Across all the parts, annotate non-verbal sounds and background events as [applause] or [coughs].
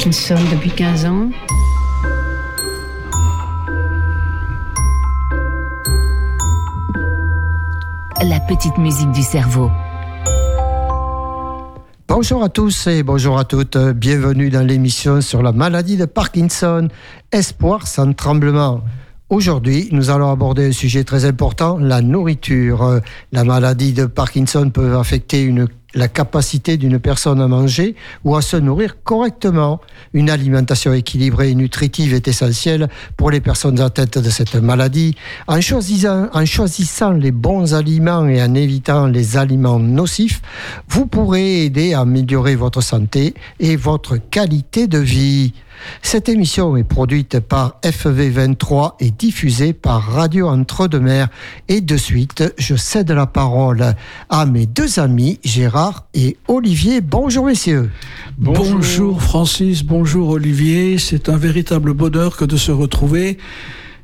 Parkinson depuis 15 ans. La petite musique du cerveau. Bonjour à tous et bonjour à toutes. Bienvenue dans l'émission sur la maladie de Parkinson. Espoir sans tremblement. Aujourd'hui, nous allons aborder un sujet très important, la nourriture. La maladie de Parkinson peut affecter la capacité d'une personne à manger ou à se nourrir correctement. Une alimentation équilibrée et nutritive est essentielle pour les personnes atteintes de cette maladie. En choisissant les bons aliments et en évitant les aliments nocifs, vous pourrez aider à améliorer votre santé et votre qualité de vie. Cette émission est produite par FV23 et diffusée par Radio Entre-deux-Mers. Et de suite, je cède la parole à mes deux amis, Gérard et Olivier. Bonjour messieurs. Bonjour, bonjour Francis, bonjour Olivier. C'est un véritable bonheur que de se retrouver.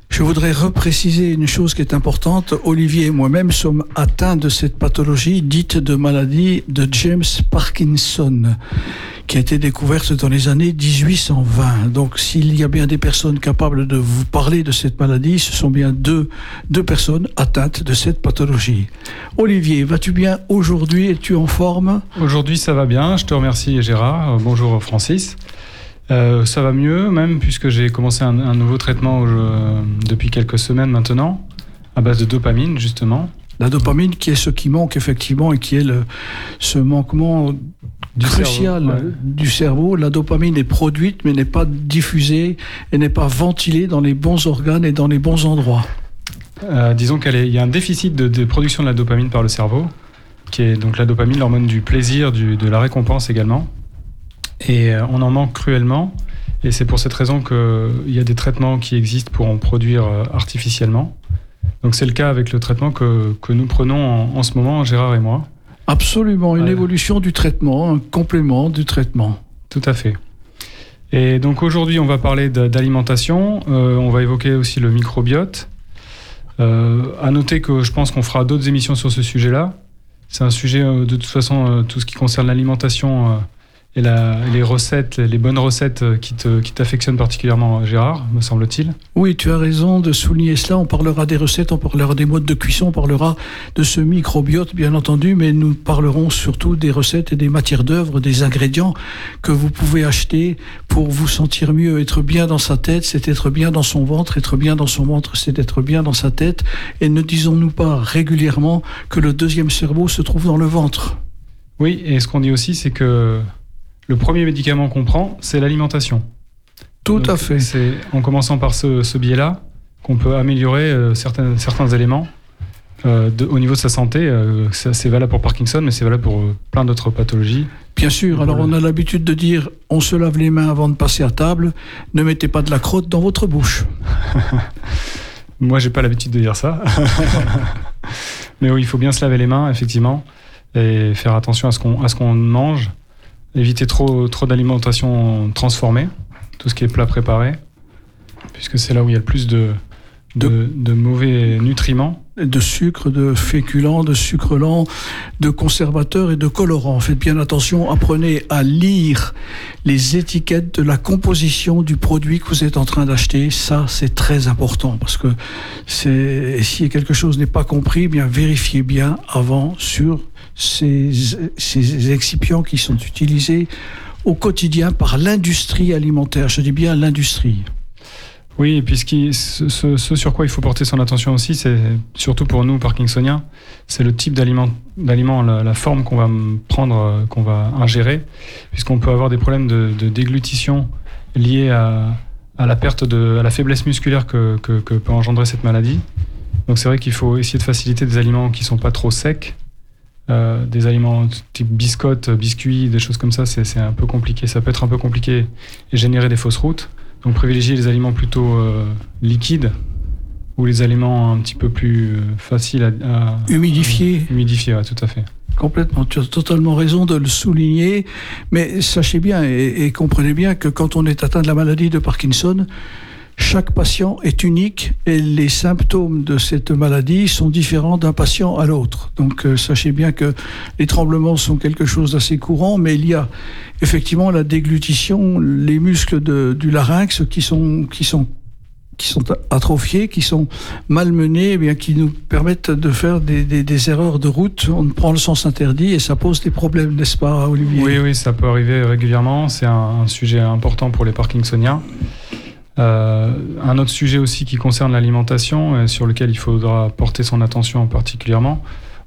Je voudrais repréciser une chose qui est importante. Olivier et moi-même sommes atteints de cette pathologie dite de maladie de James Parkinson qui a été découverte dans les années 1820. Donc s'il y a bien des personnes capables de vous parler de cette maladie, ce sont bien deux, deux personnes atteintes de cette pathologie. Olivier, vas-tu bien aujourd'hui? Es-tu en forme? Aujourd'hui ça va bien, je te remercie Gérard. Euh, bonjour Francis. Euh, ça va mieux même puisque j'ai commencé un, nouveau traitement euh, depuis quelques semaines maintenant, à base de dopamine justement. La dopamine qui est ce qui manque effectivement et qui est le, ce manquement du crucial du cerveau. La dopamine est produite mais n'est pas diffusée et n'est pas ventilée dans les bons organes et dans les bons endroits. Euh, disons qu'il y a un déficit de, production de la dopamine par le cerveau, qui est donc la dopamine, l'hormone du plaisir, du, de la récompense également. Et euh, on en manque cruellement. Et c'est pour cette raison qu'il y a des traitements qui existent pour en produire euh, artificiellement. Donc c'est le cas avec le traitement que, que nous prenons en, en, ce moment, Gérard et moi. Absolument, une évolution du traitement, un complément du traitement. Tout à fait. Et donc aujourd'hui, on va parler d'alimentation, euh, on va évoquer aussi le microbiote. Euh, à noter que je pense qu'on fera d'autres émissions sur ce sujet-là. C'est un sujet, de toute façon, tout ce qui concerne l'alimentation et, les recettes, les bonnes recettes qui t'affectionnent qui particulièrement, Gérard, me semble-t-il. Oui, tu as raison de souligner cela. On parlera des recettes, on parlera des modes de cuisson, on parlera de ce microbiote, bien entendu, mais nous parlerons surtout des recettes et des matières d'œuvre, des ingrédients que vous pouvez acheter pour vous sentir mieux. Être bien dans sa tête, c'est être bien dans son ventre. Être bien dans son ventre, c'est être bien dans sa tête. Et ne disons-nous pas régulièrement que le deuxième cerveau se trouve dans le ventre Oui, et ce qu'on dit aussi, c'est que le premier médicament qu'on prend, c'est l'alimentation. Tout à fait. C'est en commençant par ce, biais-là qu'on peut améliorer euh, certains, certains éléments euh, au niveau de sa santé. Euh, c'est valable pour Parkinson, mais c'est valable pour plein d'autres pathologies. Bien sûr. Alors, on a l'habitude de dire on se lave les mains avant de passer à table. Ne mettez pas de la crotte dans votre bouche. [laughs] Moi, j'ai pas l'habitude de dire ça. [laughs] [laughs] mais oui, il faut bien se laver les mains, effectivement, et faire attention à ce qu'on qu'on mange éviter trop, trop d'alimentation transformée, tout ce qui est plat préparé, puisque c'est là où il y a le plus de, de, mauvais nutriments. De sucre, de féculents, de sucre lent, de conservateurs et de colorants. Faites bien attention, apprenez à lire les étiquettes de la composition du produit que vous êtes en train d'acheter. Ça, c'est très important parce que si quelque chose n'est pas compris, eh bien vérifiez bien avant sur ces, excipients qui sont utilisés au quotidien par l'industrie alimentaire. Je dis bien l'industrie. Oui, et puis ce, sur quoi il faut porter son attention aussi, c'est surtout pour nous, Parkinsoniens, c'est le type d'aliment, la, la, forme qu'on va prendre, euh, qu'on va ingérer, puisqu'on peut avoir des problèmes de, déglutition liés à, la perte à la faiblesse musculaire que, que, peut engendrer cette maladie. Donc c'est vrai qu'il faut essayer de faciliter des aliments qui sont pas trop secs, euh, des aliments type biscottes, biscuits, des choses comme ça, c'est un peu compliqué. Ça peut être un peu compliqué et générer des fausses routes. Donc privilégier les aliments plutôt euh, liquides ou les aliments un petit peu plus euh, faciles à, humidifier. humidifier, tout à fait. Complètement, tu as totalement raison de le souligner, mais sachez bien et, comprenez bien que quand on est atteint de la maladie de Parkinson, chaque patient est unique et les symptômes de cette maladie sont différents d'un patient à l'autre. Donc euh, sachez bien que les tremblements sont quelque chose d'assez courant, mais il y a effectivement la déglutition, les muscles du larynx qui sont, qui sont qui sont atrophiés, qui sont malmenés, eh bien, qui nous permettent de faire des, des, erreurs de route. On prend le sens interdit et ça pose des problèmes, n'est-ce pas, Olivier? Oui, oui, ça peut arriver régulièrement. C'est un, sujet important pour les Parkinsoniens. Euh, un autre sujet aussi qui concerne l'alimentation, et sur lequel il faudra porter son attention particulièrement,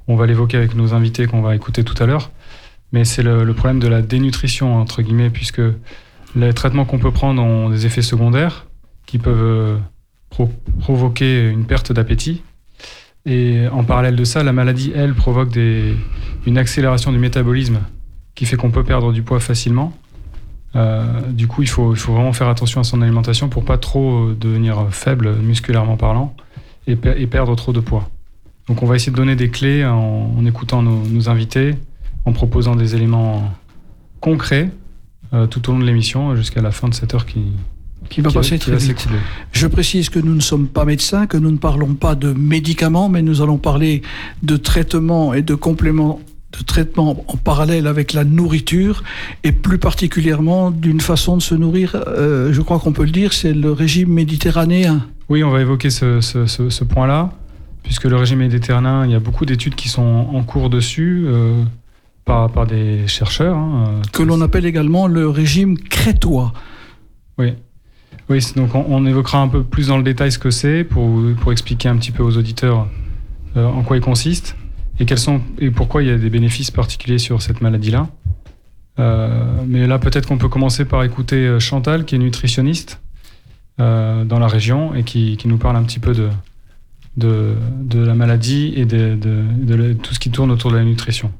on va l'évoquer avec nos invités qu'on va écouter tout à l'heure, mais c'est le, problème de la dénutrition, entre guillemets, puisque les traitements qu'on peut prendre ont des effets secondaires qui peuvent euh, provoquer une perte d'appétit. Et en parallèle de ça, la maladie, elle, provoque une accélération du métabolisme qui fait qu'on peut perdre du poids facilement. Euh, du coup, il faut, il faut vraiment faire attention à son alimentation pour pas trop euh, devenir faible musculairement parlant et, perdre trop de poids. Donc, on va essayer de donner des clés en, écoutant nos, invités, en proposant des éléments concrets euh, tout au long de l'émission jusqu'à la fin de cette heure qui, qui va passer très vite. Je précise que nous ne sommes pas médecins, que nous ne parlons pas de médicaments, mais nous allons parler de traitements et de compléments de traitement en parallèle avec la nourriture et plus particulièrement d'une façon de se nourrir, euh, je crois qu'on peut le dire, c'est le régime méditerranéen. Oui, on va évoquer ce, point-là, puisque le régime méditerranéen, il y a beaucoup d'études qui sont en cours dessus. Euh, par, par, des chercheurs. Hein, euh, que l'on appelle également le régime crétois. Oui, oui donc on, évoquera un peu plus dans le détail ce que c'est pour, pour expliquer un petit peu aux auditeurs en quoi il consiste et, quels sont, et pourquoi il y a des bénéfices particuliers sur cette maladie-là? Euh, mais là, peut-être qu'on peut commencer par écouter euh, Chantal, qui est nutritionniste euh, dans la région et qui, qui, nous parle un petit peu de, de, de la maladie et de, de, tout ce qui tourne autour de la nutrition.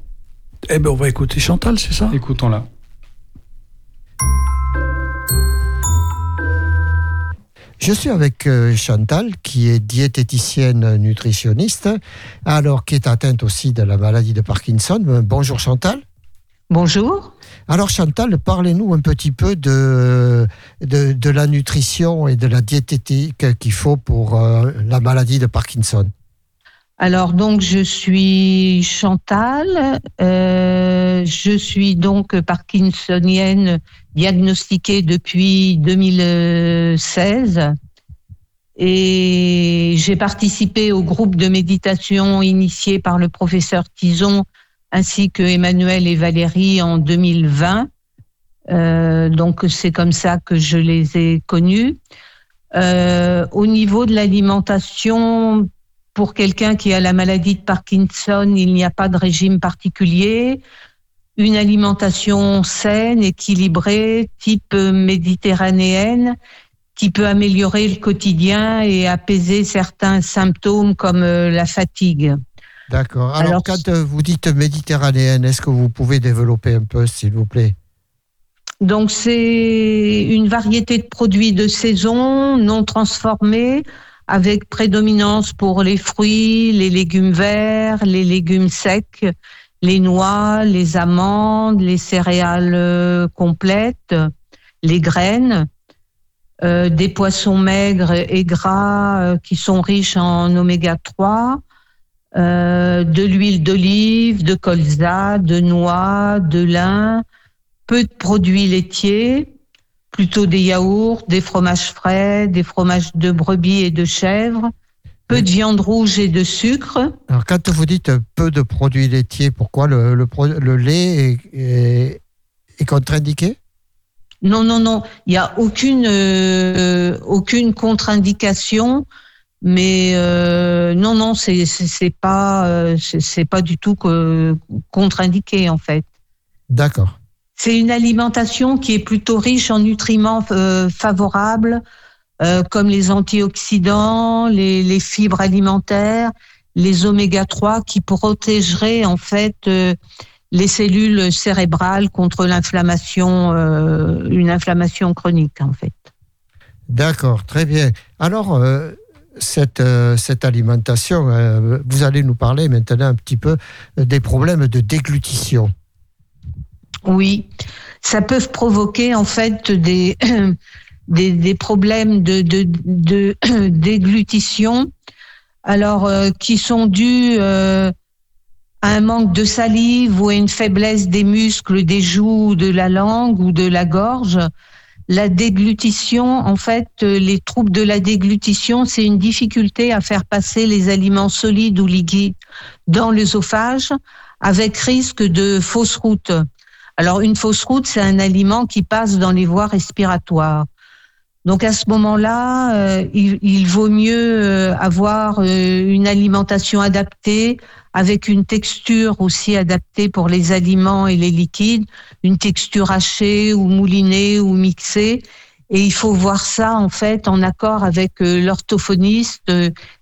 Eh bien, on va écouter Chantal, c'est ça? Écoutons-la. Je suis avec euh, Chantal, qui est diététicienne nutritionniste, alors qui est atteinte aussi de la maladie de Parkinson. Euh, bonjour Chantal. Bonjour. Alors Chantal, parlez-nous un petit peu de, de, la nutrition et de la diététique qu'il faut pour euh, la maladie de Parkinson. Alors donc je suis Chantal, je suis donc parkinsonienne diagnostiquée depuis 2016 et j'ai participé au groupe de méditation initié par le professeur Tison ainsi que Emmanuel et Valérie en 2020. Euh, donc c'est comme ça que je les ai connus. Euh, au niveau de l'alimentation, pour quelqu'un qui a la maladie de Parkinson, il n'y a pas de régime particulier une alimentation saine, équilibrée, type méditerranéenne, qui peut améliorer le quotidien et apaiser certains symptômes comme euh, la fatigue. D'accord. Alors, quand euh, vous dites méditerranéenne, est-ce que vous pouvez développer un peu, s'il vous plaît? Donc, c'est une variété de produits de saison non transformés avec prédominance pour les fruits, les légumes verts, les légumes secs, les noix, les amandes, les céréales euh, complètes, les graines, euh, des poissons maigres et gras euh, qui sont riches en oméga 3, de l'huile d'olive, de colza, de noix, de lin, peu de produits laitiers, plutôt des yaourts, des fromages frais, des fromages de brebis et de chèvre, peu de viande rouge et de sucre. Alors, quand vous dites peu de produits laitiers, pourquoi le, le, lait est, est, contre-indiqué? Non, non, non. Il n'y a aucune, euh, aucune contre-indication. Mais euh, non, non, c'est pas euh, c'est pas du tout contre-indiqué en fait. D'accord. C'est une alimentation qui est plutôt riche en nutriments favorables euh, comme les antioxydants, les, fibres alimentaires, les oméga 3 qui protégeraient en fait euh, les cellules cérébrales contre l'inflammation, euh, une inflammation chronique en fait. D'accord, très bien. Alors, cette, cette alimentation, vous allez nous parler maintenant un petit peu des problèmes de déglutition. Oui, ça peut provoquer en fait des, [clears throat] des, problèmes de, [clears throat] déglutition, alors qui sont dus à un manque de salive ou à une faiblesse des muscles des joues, de la langue ou de la gorge. La déglutition, en fait, les troubles de la déglutition, c'est une difficulté à faire passer les aliments solides ou liquides dans l'œsophage avec risque de fausse route. Alors une fausse route, c'est un aliment qui passe dans les voies respiratoires. Donc à ce moment-là, euh, il, vaut mieux euh, avoir euh, une alimentation adaptée avec une texture aussi adaptée pour les aliments et les liquides, une texture hachée ou moulinée ou mixée. Et il faut voir ça en fait en accord avec l'orthophoniste.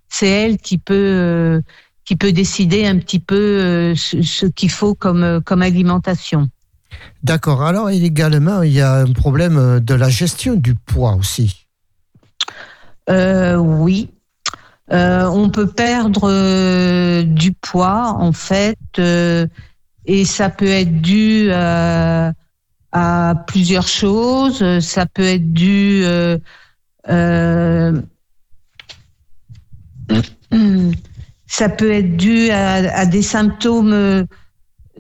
C'est elle qui peut qui peut décider un petit peu ce, qu'il faut comme comme alimentation. D'accord. Alors également, il y a un problème de la gestion du poids aussi. Euh, oui. Euh, on peut perdre euh, du poids en fait et ça peut être dû à, plusieurs choses. Ça peut être dû [clears throat] ça peut être dû à des symptômes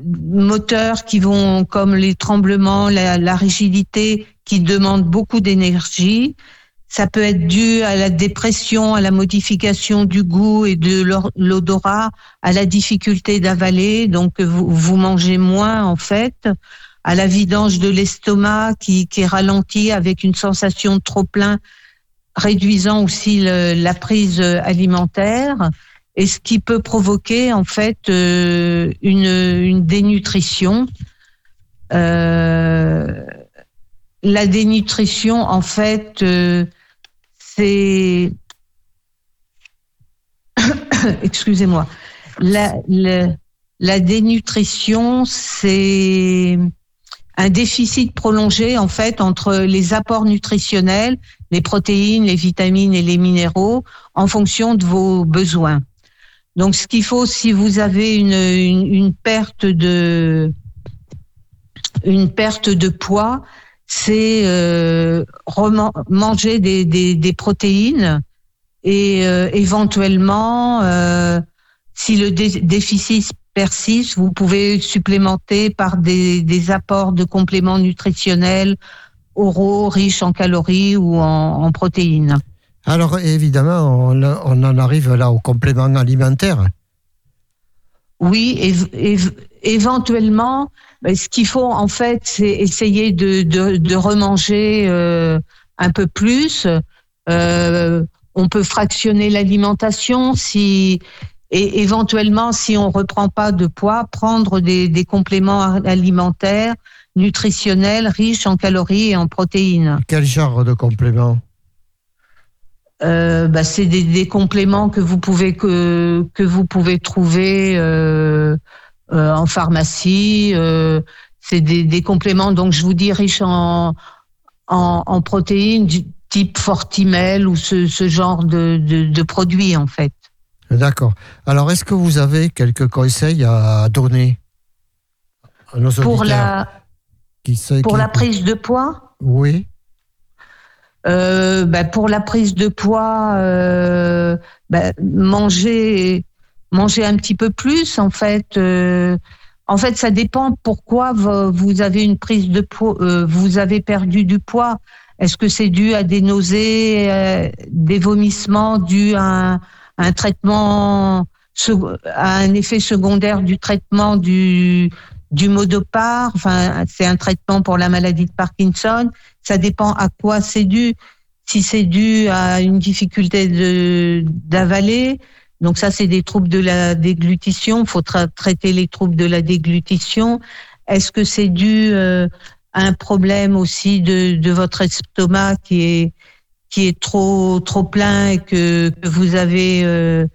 moteurs qui vont comme les tremblements, la, rigidité qui demandent beaucoup d'énergie. Ça peut être dû à la dépression, à la modification du goût et de l'odorat, à la difficulté d'avaler, donc vous, mangez moins en fait, à la vidange de l'estomac qui, est ralenti avec une sensation de trop plein, réduisant aussi la prise alimentaire et ce qui peut provoquer en fait euh, une, dénutrition. Euh, la dénutrition, en fait, euh, c'est [coughs] excusez-moi. La, la, dénutrition, c'est un déficit prolongé en fait entre les apports nutritionnels, les protéines, les vitamines et les minéraux en fonction de vos besoins. Donc, ce qu'il faut, si vous avez une, une, perte de une perte de poids, c'est euh, manger des, des, des, protéines et euh, éventuellement, euh, si le déficit persiste, vous pouvez supplémenter par des, des, apports de compléments nutritionnels oraux riches en calories ou en protéines. Alors évidemment, on, en arrive là au complément alimentaire. Oui, éventuellement, ce qu'il faut en fait, c'est essayer de, de, remanger euh, un peu plus. Euh, on peut fractionner l'alimentation si et éventuellement, si on reprend pas de poids, prendre des, des compléments alimentaires nutritionnels riches en calories et en protéines. Quel genre de compléments euh, bah, c'est des, des, compléments que vous pouvez que que vous pouvez trouver euh, euh, en pharmacie. C'est des, des, compléments donc je vous dis riches en en, en protéines du type Fortimel ou ce, ce genre de, de, de produits en fait. D'accord. Alors est-ce que vous avez quelques conseils à donner à nos pour la qui, pour la prise de poids? Oui. Euh, bah, pour la prise de poids, euh, bah, manger, manger un petit peu plus en fait. Euh, en fait, ça dépend pourquoi vous avez une prise de poids, euh, vous avez perdu du poids. Est-ce que c'est dû à des nausées, euh, des vomissements, dû à un, un traitement, à un effet secondaire du traitement du du modopar, enfin c'est un traitement pour la maladie de Parkinson. Ça dépend à quoi c'est dû. Si c'est dû à une difficulté d'avaler, donc ça c'est des troubles de la déglutition. Il faut traiter les troubles de la déglutition. Est-ce que c'est dû euh, à un problème aussi de, votre estomac qui est qui est trop plein et que, vous avez euh,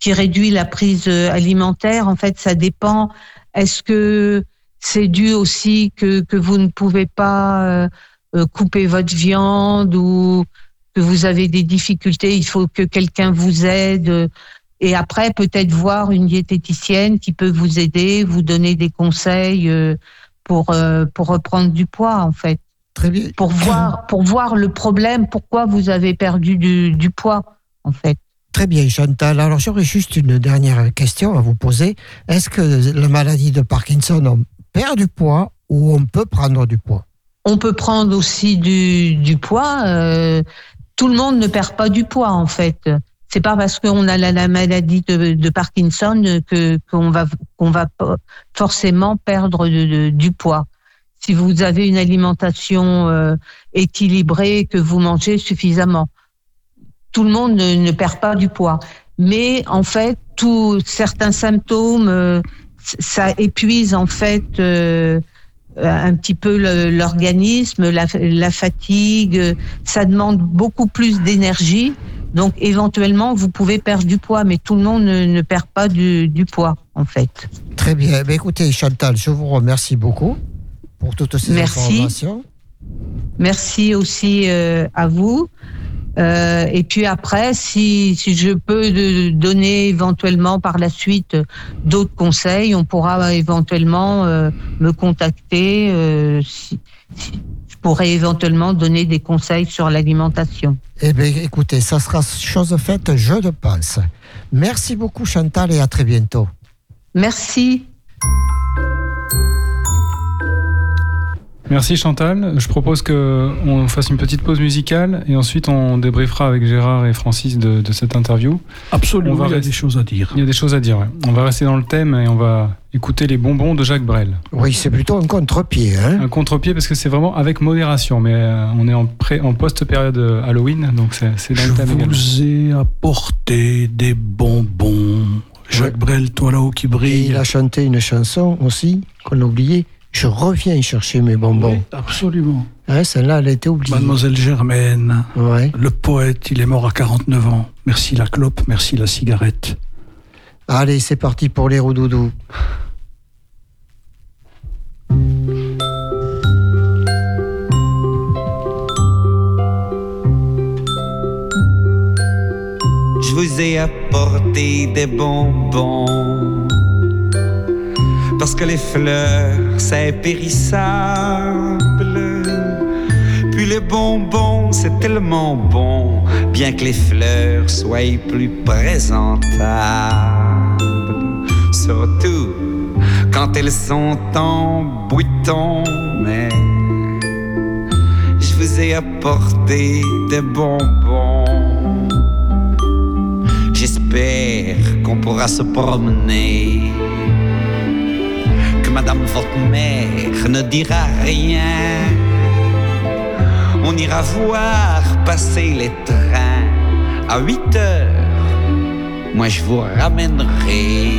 qui réduit la prise alimentaire? En fait, ça dépend est-ce que c'est dû aussi que, que vous ne pouvez pas euh, euh, couper votre viande ou que vous avez des difficultés, il faut que quelqu'un vous aide et après peut-être voir une diététicienne qui peut vous aider, vous donner des conseils euh, pour pour reprendre du poids en fait. Très bien. Pour voir, pour voir le problème, pourquoi vous avez perdu du, du poids, en fait. Très bien, Chantal. Alors, j'aurais juste une dernière question à vous poser. Est-ce que la maladie de Parkinson, on perd du poids ou on peut prendre du poids? On peut prendre aussi du, du poids. euh, tout le monde ne perd pas du poids, en fait. C'est pas parce qu'on a la, la maladie de, Parkinson que qu'on va qu'on va forcément perdre du poids. Si vous avez une alimentation euh, équilibrée, que vous mangez suffisamment, tout le monde ne, ne perd pas du poids. Mais en fait, tous certains symptômes, euh, ça épuise en fait euh, un petit peu l'organisme, la, la fatigue. Ça demande beaucoup plus d'énergie. Donc éventuellement, vous pouvez perdre du poids, mais tout le monde ne, ne perd pas du, du poids en fait. Très bien. Ben, écoutez, Chantal, je vous remercie beaucoup pour toutes ces Merci. informations. Merci aussi euh, à vous. Euh, et puis après, si, si je peux donner éventuellement par la suite d'autres conseils, on pourra éventuellement euh, me contacter. euh, si- si- je pourrais éventuellement donner des conseils sur l'alimentation. Eh bien, écoutez, ça sera chose faite, je le pense. Merci beaucoup, Chantal, et à très bientôt. Merci. Merci Chantal. Je propose qu'on fasse une petite pause musicale et ensuite on débriefera avec Gérard et Francis de, de cette interview. Absolument, On va il y a des choses à dire. Il y a des choses à dire. ouais. On va rester dans le thème et on va écouter les bonbons de Jacques Brel. Oui, c'est plutôt un contre-pied. Hein Un contre-pied parce que c'est vraiment avec modération, mais euh, on est en, pré- en post-période euh, Halloween, donc c'est dans Je le thème également. vous ai apporté des bonbons. Jacques Brel, toi là-haut qui et brille. il a chanté une chanson aussi qu'on a oubliée. Je reviens chercher mes bonbons. Oui, absolument. Celle-là, elle a été oubliée. Mademoiselle Germaine, Ouais. le poète, il est mort à 49 ans. Merci la clope, merci la cigarette. Allez, c'est parti pour les roudoudous. Je vous ai apporté des bonbons. Parce que les fleurs, c'est périssable. Puis les bonbons, c'est tellement bon. Bien que les fleurs soient plus présentables. Surtout quand elles sont en bouton. Mais je vous ai apporté des bonbons. J'espère qu'on pourra se promener. Madame votre mère ne dira rien. On ira voir passer les trains à 8 heures. Moi je vous ramènerai.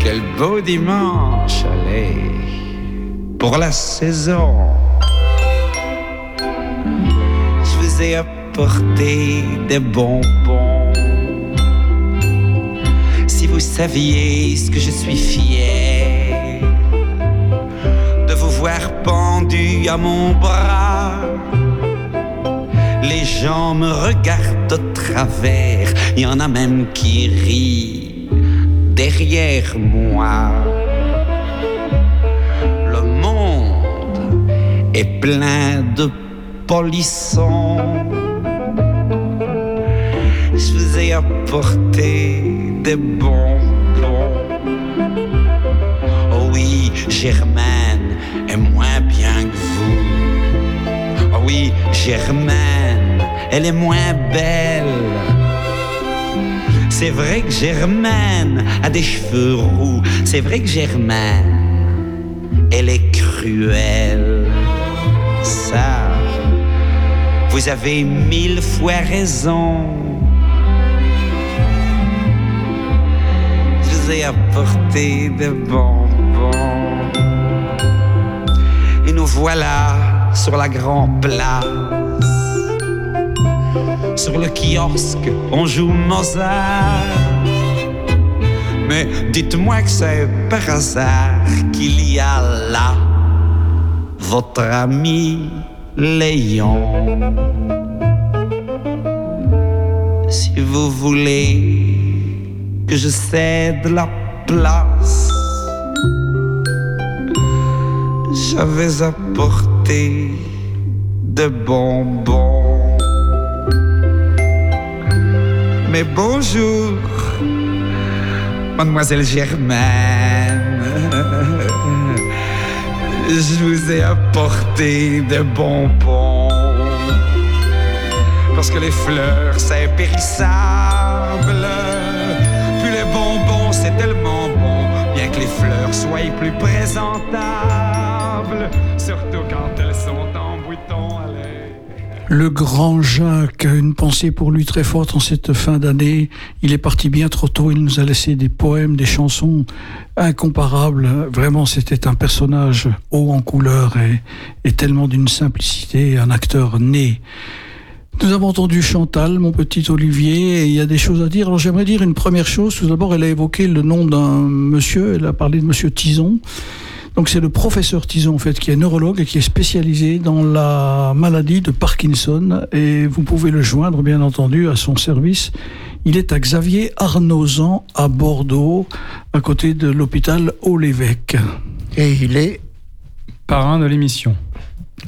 Quel beau dimanche, allez, pour la saison. Je vous ai apporté des bonbons. Vous saviez ce que je suis fier de vous voir pendu à mon bras. Les gens me regardent de travers, il y en a même qui rient derrière moi. Le monde est plein de polissons. Apporté des bonbons. Oh oui, Germaine est moins bien que vous. Oh oui, Germaine, elle est moins belle. C'est vrai que Germaine a des cheveux roux. C'est vrai que Germaine, elle est cruelle. Ça, vous avez mille fois raison. Je vous ai apporté des bonbons. Et nous voilà sur la grande place. Sur le kiosque, on joue Mozart. Mais dites-moi que c'est par hasard qu'il y a là votre ami Léon. Si vous voulez que je cède la place, j'avais apporté de bonbons. Mais bonjour, mademoiselle Germaine. Je vous ai apporté de bonbons. Parce que les fleurs, c'est périssable. Soient plus présentables. Surtout quand elles sont en bouton. Le grand Jacques, une pensée pour lui très forte en cette fin d'année. Il est parti bien trop tôt, il nous a laissé des poèmes, des chansons incomparables. Vraiment, c'était un personnage haut en couleur et tellement d'une simplicité, un acteur né. Nous avons entendu Chantal, mon petit Olivier, et il y a des choses à dire. Alors j'aimerais dire une première chose. Tout d'abord, elle a évoqué le nom d'un monsieur, elle a parlé de monsieur Tison. Donc c'est le professeur Tison en fait qui est neurologue et qui est spécialisé dans la maladie de Parkinson et vous pouvez le joindre bien entendu à son service. Il est à Xavier Arnozan à Bordeaux à côté de l'hôpital Haut-l'Évêque. Et il est Parrain de l'émission.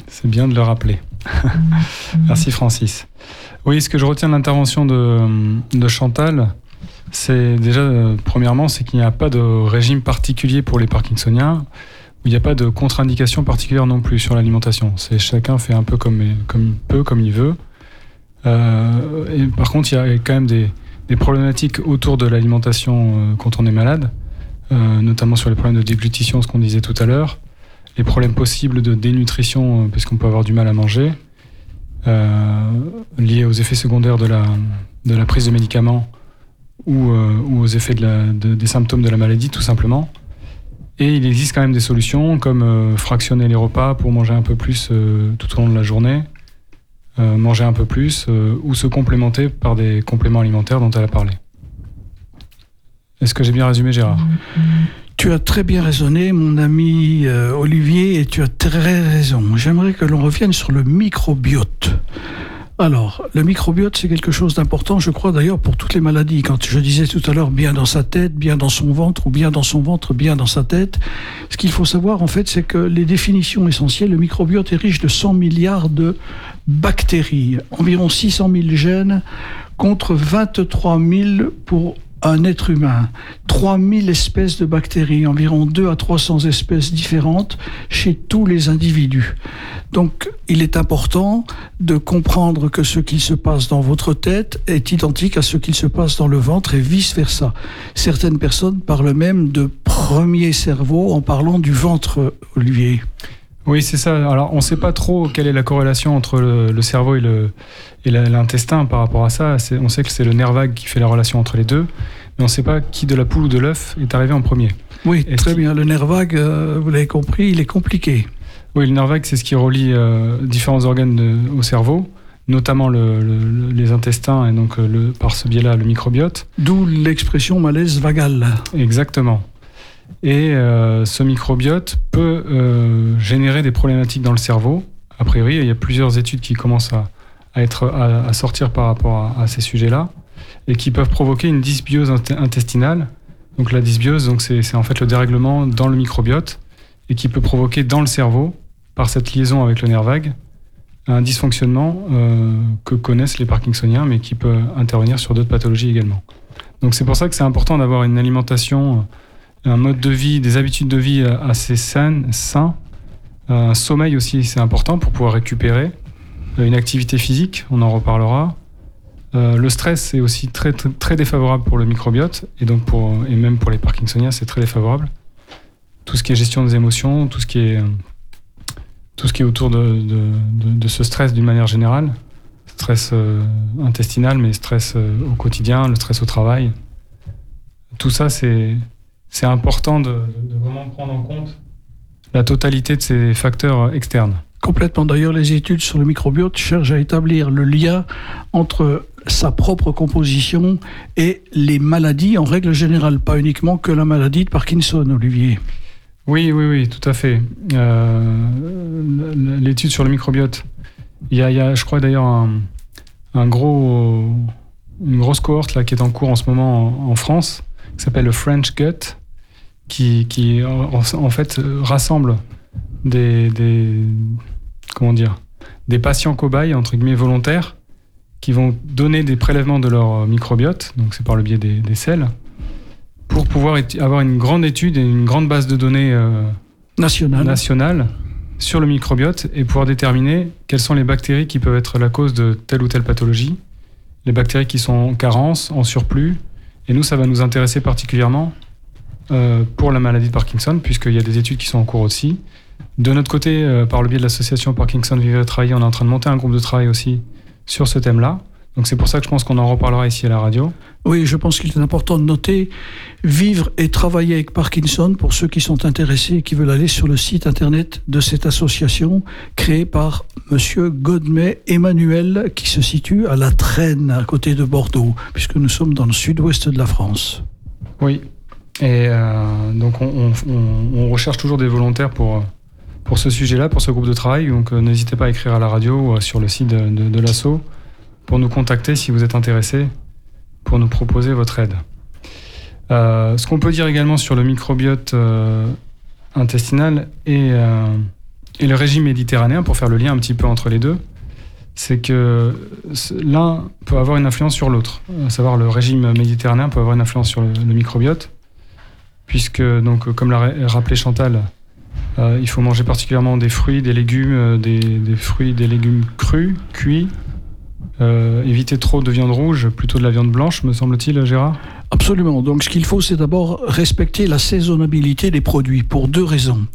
C'est bien de le rappeler. [laughs] Merci Francis. Oui, ce que je retiens de l'intervention de, Chantal, c'est déjà, euh, premièrement, c'est qu'il n'y a pas de régime particulier pour les Parkinsoniens, où il n'y a pas de contre-indication particulière non plus sur l'alimentation. C'est chacun fait un peu comme, comme il peut, comme il veut. Euh, par contre, il y a quand même des, problématiques autour de l'alimentation euh, quand on est malade, notamment sur les problèmes de déglutition, ce qu'on disait tout à l'heure, les problèmes possibles de dénutrition, euh, parce qu'on peut avoir du mal à manger, euh, liés aux effets secondaires de la, de la prise de médicaments ou, euh, ou aux effets des symptômes de la maladie, tout simplement. Et il existe quand même des solutions comme fractionner les repas pour manger un peu plus tout au long de la journée, manger un peu plus, ou se complémenter par des compléments alimentaires dont elle a parlé. Est-ce que j'ai bien résumé, Gérard? Tu as très bien raisonné, mon ami euh, Olivier, et tu as très raison. J'aimerais que l'on revienne sur le microbiote. Alors, le microbiote, c'est quelque chose d'important, je crois d'ailleurs, pour toutes les maladies. Quand je disais tout à l'heure, bien dans sa tête, bien dans son ventre, ou bien dans son ventre, bien dans sa tête, ce qu'il faut savoir, en fait, c'est que les définitions essentielles, le microbiote est riche de 100 milliards de bactéries, environ 600 000 gènes, contre 23 000 pour un être humain. 3000 espèces de bactéries, environ 2 à 300 espèces différentes chez tous les individus. Donc, il est important de comprendre que ce qu'il se passe dans votre tête est identique à ce qu'il se passe dans le ventre et vice-versa. Certaines personnes parlent même de premier cerveau en parlant du ventre, Olivier. Oui, c'est ça. Alors, on ne sait pas trop quelle est la corrélation entre le, le cerveau et le- et la- l'intestin par rapport à ça. On sait que c'est le nerf vague qui fait la relation entre les deux, mais on ne sait pas qui de la poule ou de l'œuf est arrivé en premier. Oui, Est-ce très bien. Le nerf vague, euh, vous l'avez compris, il est compliqué. Oui, le nerf vague, c'est ce qui relie euh, différents organes de- au cerveau, notamment le- le- les intestins et donc euh, le, par ce biais-là le microbiote. D'où l'expression malaise vagal. Exactement. Et euh, ce microbiote peut euh, générer des problématiques dans le cerveau. A priori, il y a plusieurs études qui commencent à, à sortir par rapport à, ces sujets-là et qui peuvent provoquer une dysbiose int- intestinale. Donc la dysbiose, c'est en fait le dérèglement dans le microbiote et qui peut provoquer dans le cerveau, par cette liaison avec le nerf vague, un dysfonctionnement euh, que connaissent les Parkinsoniens, mais qui peut intervenir sur d'autres pathologies également. Donc c'est pour ça que c'est important d'avoir une alimentation, un mode de vie, des habitudes de vie assez saines, sains. Un sommeil aussi, c'est important pour pouvoir récupérer. Euh, Une activité physique, on en reparlera. Euh, le stress c'est aussi très, très, défavorable pour le microbiote et donc pour et même pour les Parkinsoniens c'est très défavorable. Tout ce qui est gestion des émotions, tout ce qui est euh, tout ce qui est autour de, de, ce stress d'une manière générale, stress euh, intestinal mais stress euh, au quotidien, le stress au travail. Tout ça c'est c'est important de, de vraiment prendre en compte la totalité de ces facteurs externes. Complètement. D'ailleurs, les études sur le microbiote cherchent à établir le lien entre sa propre composition et les maladies en règle générale, pas uniquement que la maladie de Parkinson, Olivier. Oui, oui, oui, tout à fait. Euh, L'étude sur le microbiote, il y a, il y a, je crois d'ailleurs, un, un gros, une grosse cohorte là, qui est en cours en ce moment en, en France, qui s'appelle le French Gut, qui, qui en, en fait euh, rassemble des, des comment dire des patients cobayes entre guillemets volontaires qui vont donner des prélèvements de leur microbiote, donc c'est par le biais des, des selles, pour pouvoir avoir une grande étude et une grande base de données euh, nationale. nationale sur le microbiote et pouvoir déterminer quelles sont les bactéries qui peuvent être la cause de telle ou telle pathologie, les bactéries qui sont en carence, en surplus. Et nous, ça va nous intéresser particulièrement euh, pour la maladie de Parkinson, puisqu'il y a des études qui sont en cours aussi. De notre côté, euh, par le biais de l'association Parkinson Vivre et Travailler, on est en train de monter un groupe de travail aussi sur ce thème-là. Donc c'est pour ça que je pense qu'on en reparlera ici à la radio. Oui, je pense qu'il est important de noter vivre et travailler avec Parkinson pour ceux qui sont intéressés et qui veulent aller sur le site internet de cette association créée par Monsieur Godmet Emmanuel qui se situe à La Traîne à côté de Bordeaux puisque nous sommes dans le sud-ouest de la France. Oui. Et euh, donc on, recherche toujours des volontaires pour pour ce sujet-là, pour ce groupe de travail. Donc euh, n'hésitez pas à écrire à la radio ou sur le site de, de, l'assaut pour nous contacter si vous êtes intéressé, pour nous proposer votre aide. Euh, ce qu'on peut dire également sur le microbiote euh, intestinal et, euh, le régime méditerranéen, pour faire le lien un petit peu entre les deux, c'est que l'un peut avoir une influence sur l'autre. À savoir, le régime méditerranéen peut avoir une influence sur le microbiote, puisque, donc, comme l'a rappelé Chantal, euh, il faut manger particulièrement des fruits, des légumes, des, des fruits, des légumes crus, cuits, euh, éviter trop de viande rouge, plutôt de la viande blanche, me semble-t-il, Gérard? Absolument. Donc, ce qu'il faut, c'est d'abord respecter la saisonnabilité des produits pour deux raisons.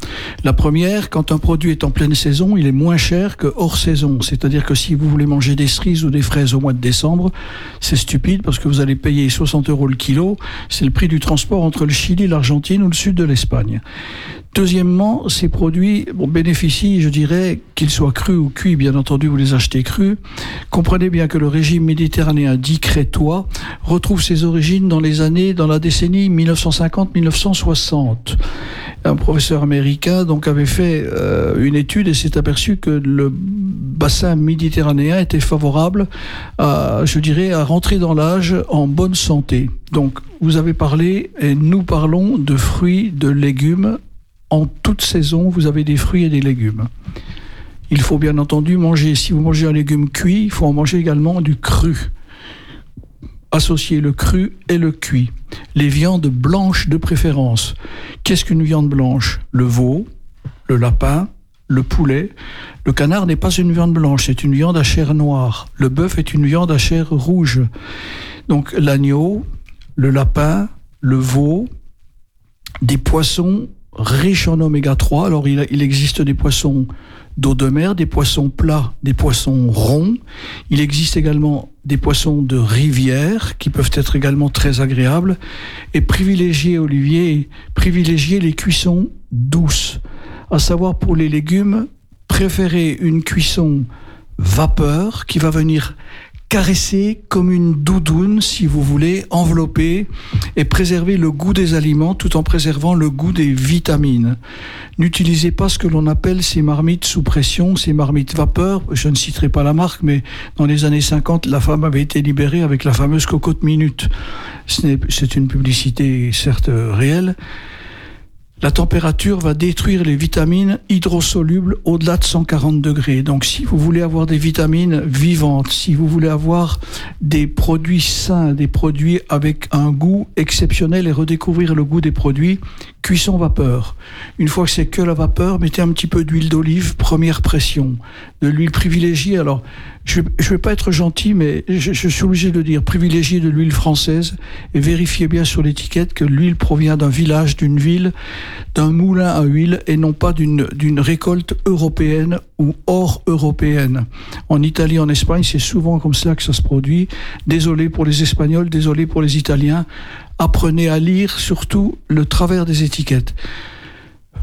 La première, quand un produit est en pleine saison, il est moins cher que hors saison. C'est-à-dire que si vous voulez manger des cerises ou des fraises au mois de décembre, c'est stupide parce que vous allez payer 60 euros le kilo. C'est le prix du transport entre le Chili, l'Argentine ou le sud de l'Espagne. Deuxièmement, ces produits bénéficient, je dirais, qu'ils soient crus ou cuits, bien entendu, vous les achetez crus. Comprenez bien que le régime méditerranéen dit crétois retrouve ses origines dans les années, dans la décennie 1950-1960. Un professeur américain donc avait fait euh, une étude et s'est aperçu que le bassin méditerranéen était favorable à, je dirais, à rentrer dans l'âge en bonne santé. Donc, vous avez parlé et nous parlons de fruits, de légumes en toute saison, vous avez des fruits et des légumes. Il faut bien entendu manger, si vous mangez un légume cuit, il faut en manger également du cru. Associer le cru et le cuit. Les viandes blanches de préférence. Qu'est-ce qu'une viande blanche? Le veau, le lapin, le poulet. Le canard n'est pas une viande blanche, c'est une viande à chair noire. Le bœuf est une viande à chair rouge. Donc l'agneau, le lapin, le veau, des poissons riche en oméga 3. Alors il, il existe des poissons d'eau de mer, des poissons plats, des poissons ronds. Il existe également des poissons de rivière qui peuvent être également très agréables. Et privilégier, Olivier, privilégier les cuissons douces. À savoir pour les légumes, préférer une cuisson vapeur qui va venir caresser comme une doudoune, si vous voulez, envelopper et préserver le goût des aliments tout en préservant le goût des vitamines. N'utilisez pas ce que l'on appelle ces marmites sous pression, ces marmites vapeur. Je ne citerai pas la marque, mais dans les années 50, la femme avait été libérée avec la fameuse cocotte minute. C'est une publicité certes réelle, la température va détruire les vitamines hydrosolubles au-delà de 140 degrés. Donc si vous voulez avoir des vitamines vivantes, si vous voulez avoir des produits sains, des produits avec un goût exceptionnel et redécouvrir le goût des produits, cuisson vapeur. Une fois que c'est que la vapeur, mettez un petit peu d'huile d'olive, première pression. De l'huile privilégiée, alors je ne vais pas être gentil, mais je, suis obligé de dire, privilégier de l'huile française et vérifiez bien sur l'étiquette que l'huile provient d'un village, d'une ville, d'un moulin à huile et non pas d'une récolte européenne ou hors européenne. En Italie, en Espagne, c'est souvent comme ça que ça se produit. Désolé pour les Espagnols, désolé pour les Italiens. Apprenez à lire surtout le travers des étiquettes.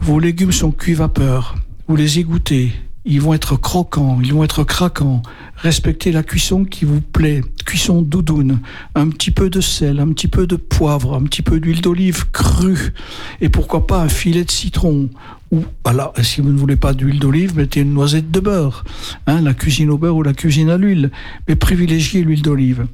Vos légumes sont cuits vapeur. Vous les égouttez, ils vont être croquants, ils vont être craquants. Respectez la cuisson qui vous plaît. Cuisson doudoune. Un petit peu de sel, un petit peu de poivre, un petit peu d'huile d'olive crue. Et pourquoi pas un filet de citron. Ou, alors, si vous ne voulez pas d'huile d'olive, mettez une noisette de beurre. Hein, la cuisine au beurre ou la cuisine à l'huile. Mais privilégiez l'huile d'olive.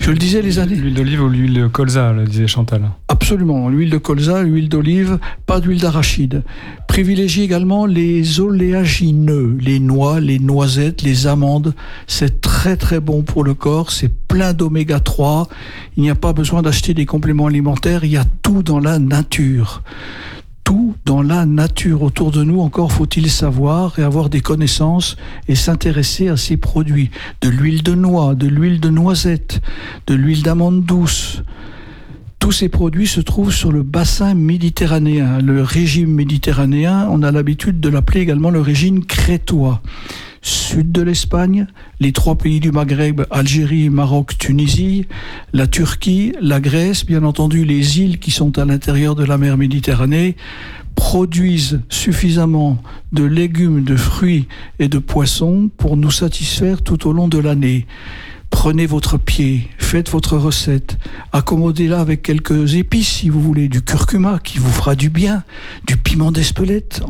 Je le disais les années. L'huile d'olive ou l'huile colza, le disait Chantal. Absolument. L'huile de colza, l'huile d'olive, pas d'huile d'arachide. Privilégiez également les oléagineux, les noix, les noisettes, les amandes. C'est très très bon pour le corps. C'est plein d'oméga 3. Il n'y a pas besoin d'acheter des compléments alimentaires. Il y a tout dans la nature tout dans la nature autour de nous. Encore faut-il savoir et avoir des connaissances et s'intéresser à ces produits. De l'huile de noix, de l'huile de noisette, de l'huile d'amande douce. Tous ces produits se trouvent sur le bassin méditerranéen. Le régime méditerranéen, on a l'habitude de l'appeler également le régime crétois sud de l'Espagne, les trois pays du Maghreb, Algérie, Maroc, Tunisie, la Turquie, la Grèce, bien entendu les îles qui sont à l'intérieur de la mer Méditerranée, produisent suffisamment de légumes, de fruits et de poissons pour nous satisfaire tout au long de l'année. Prenez votre pied, faites votre recette, accommodez-la avec quelques épices si vous voulez, du curcuma qui vous fera du bien, du piment d'Espelette,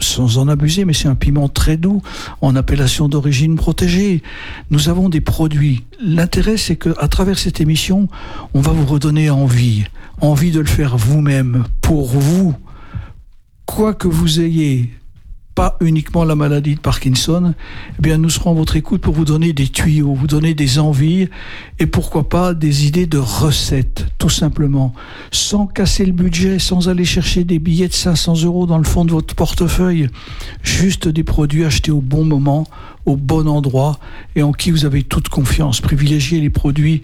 sans en abuser, mais c'est un piment très doux, en appellation d'origine protégée. Nous avons des produits. L'intérêt, c'est que à travers cette émission, on va vous redonner envie, envie de le faire vous-même, pour vous, quoi que vous ayez pas uniquement la maladie de Parkinson, eh bien nous serons à votre écoute pour vous donner des tuyaux, vous donner des envies et pourquoi pas des idées de recettes, tout simplement, sans casser le budget, sans aller chercher des billets de 500 euros dans le fond de votre portefeuille, juste des produits achetés au bon moment, au bon endroit et en qui vous avez toute confiance. Privilégiez les produits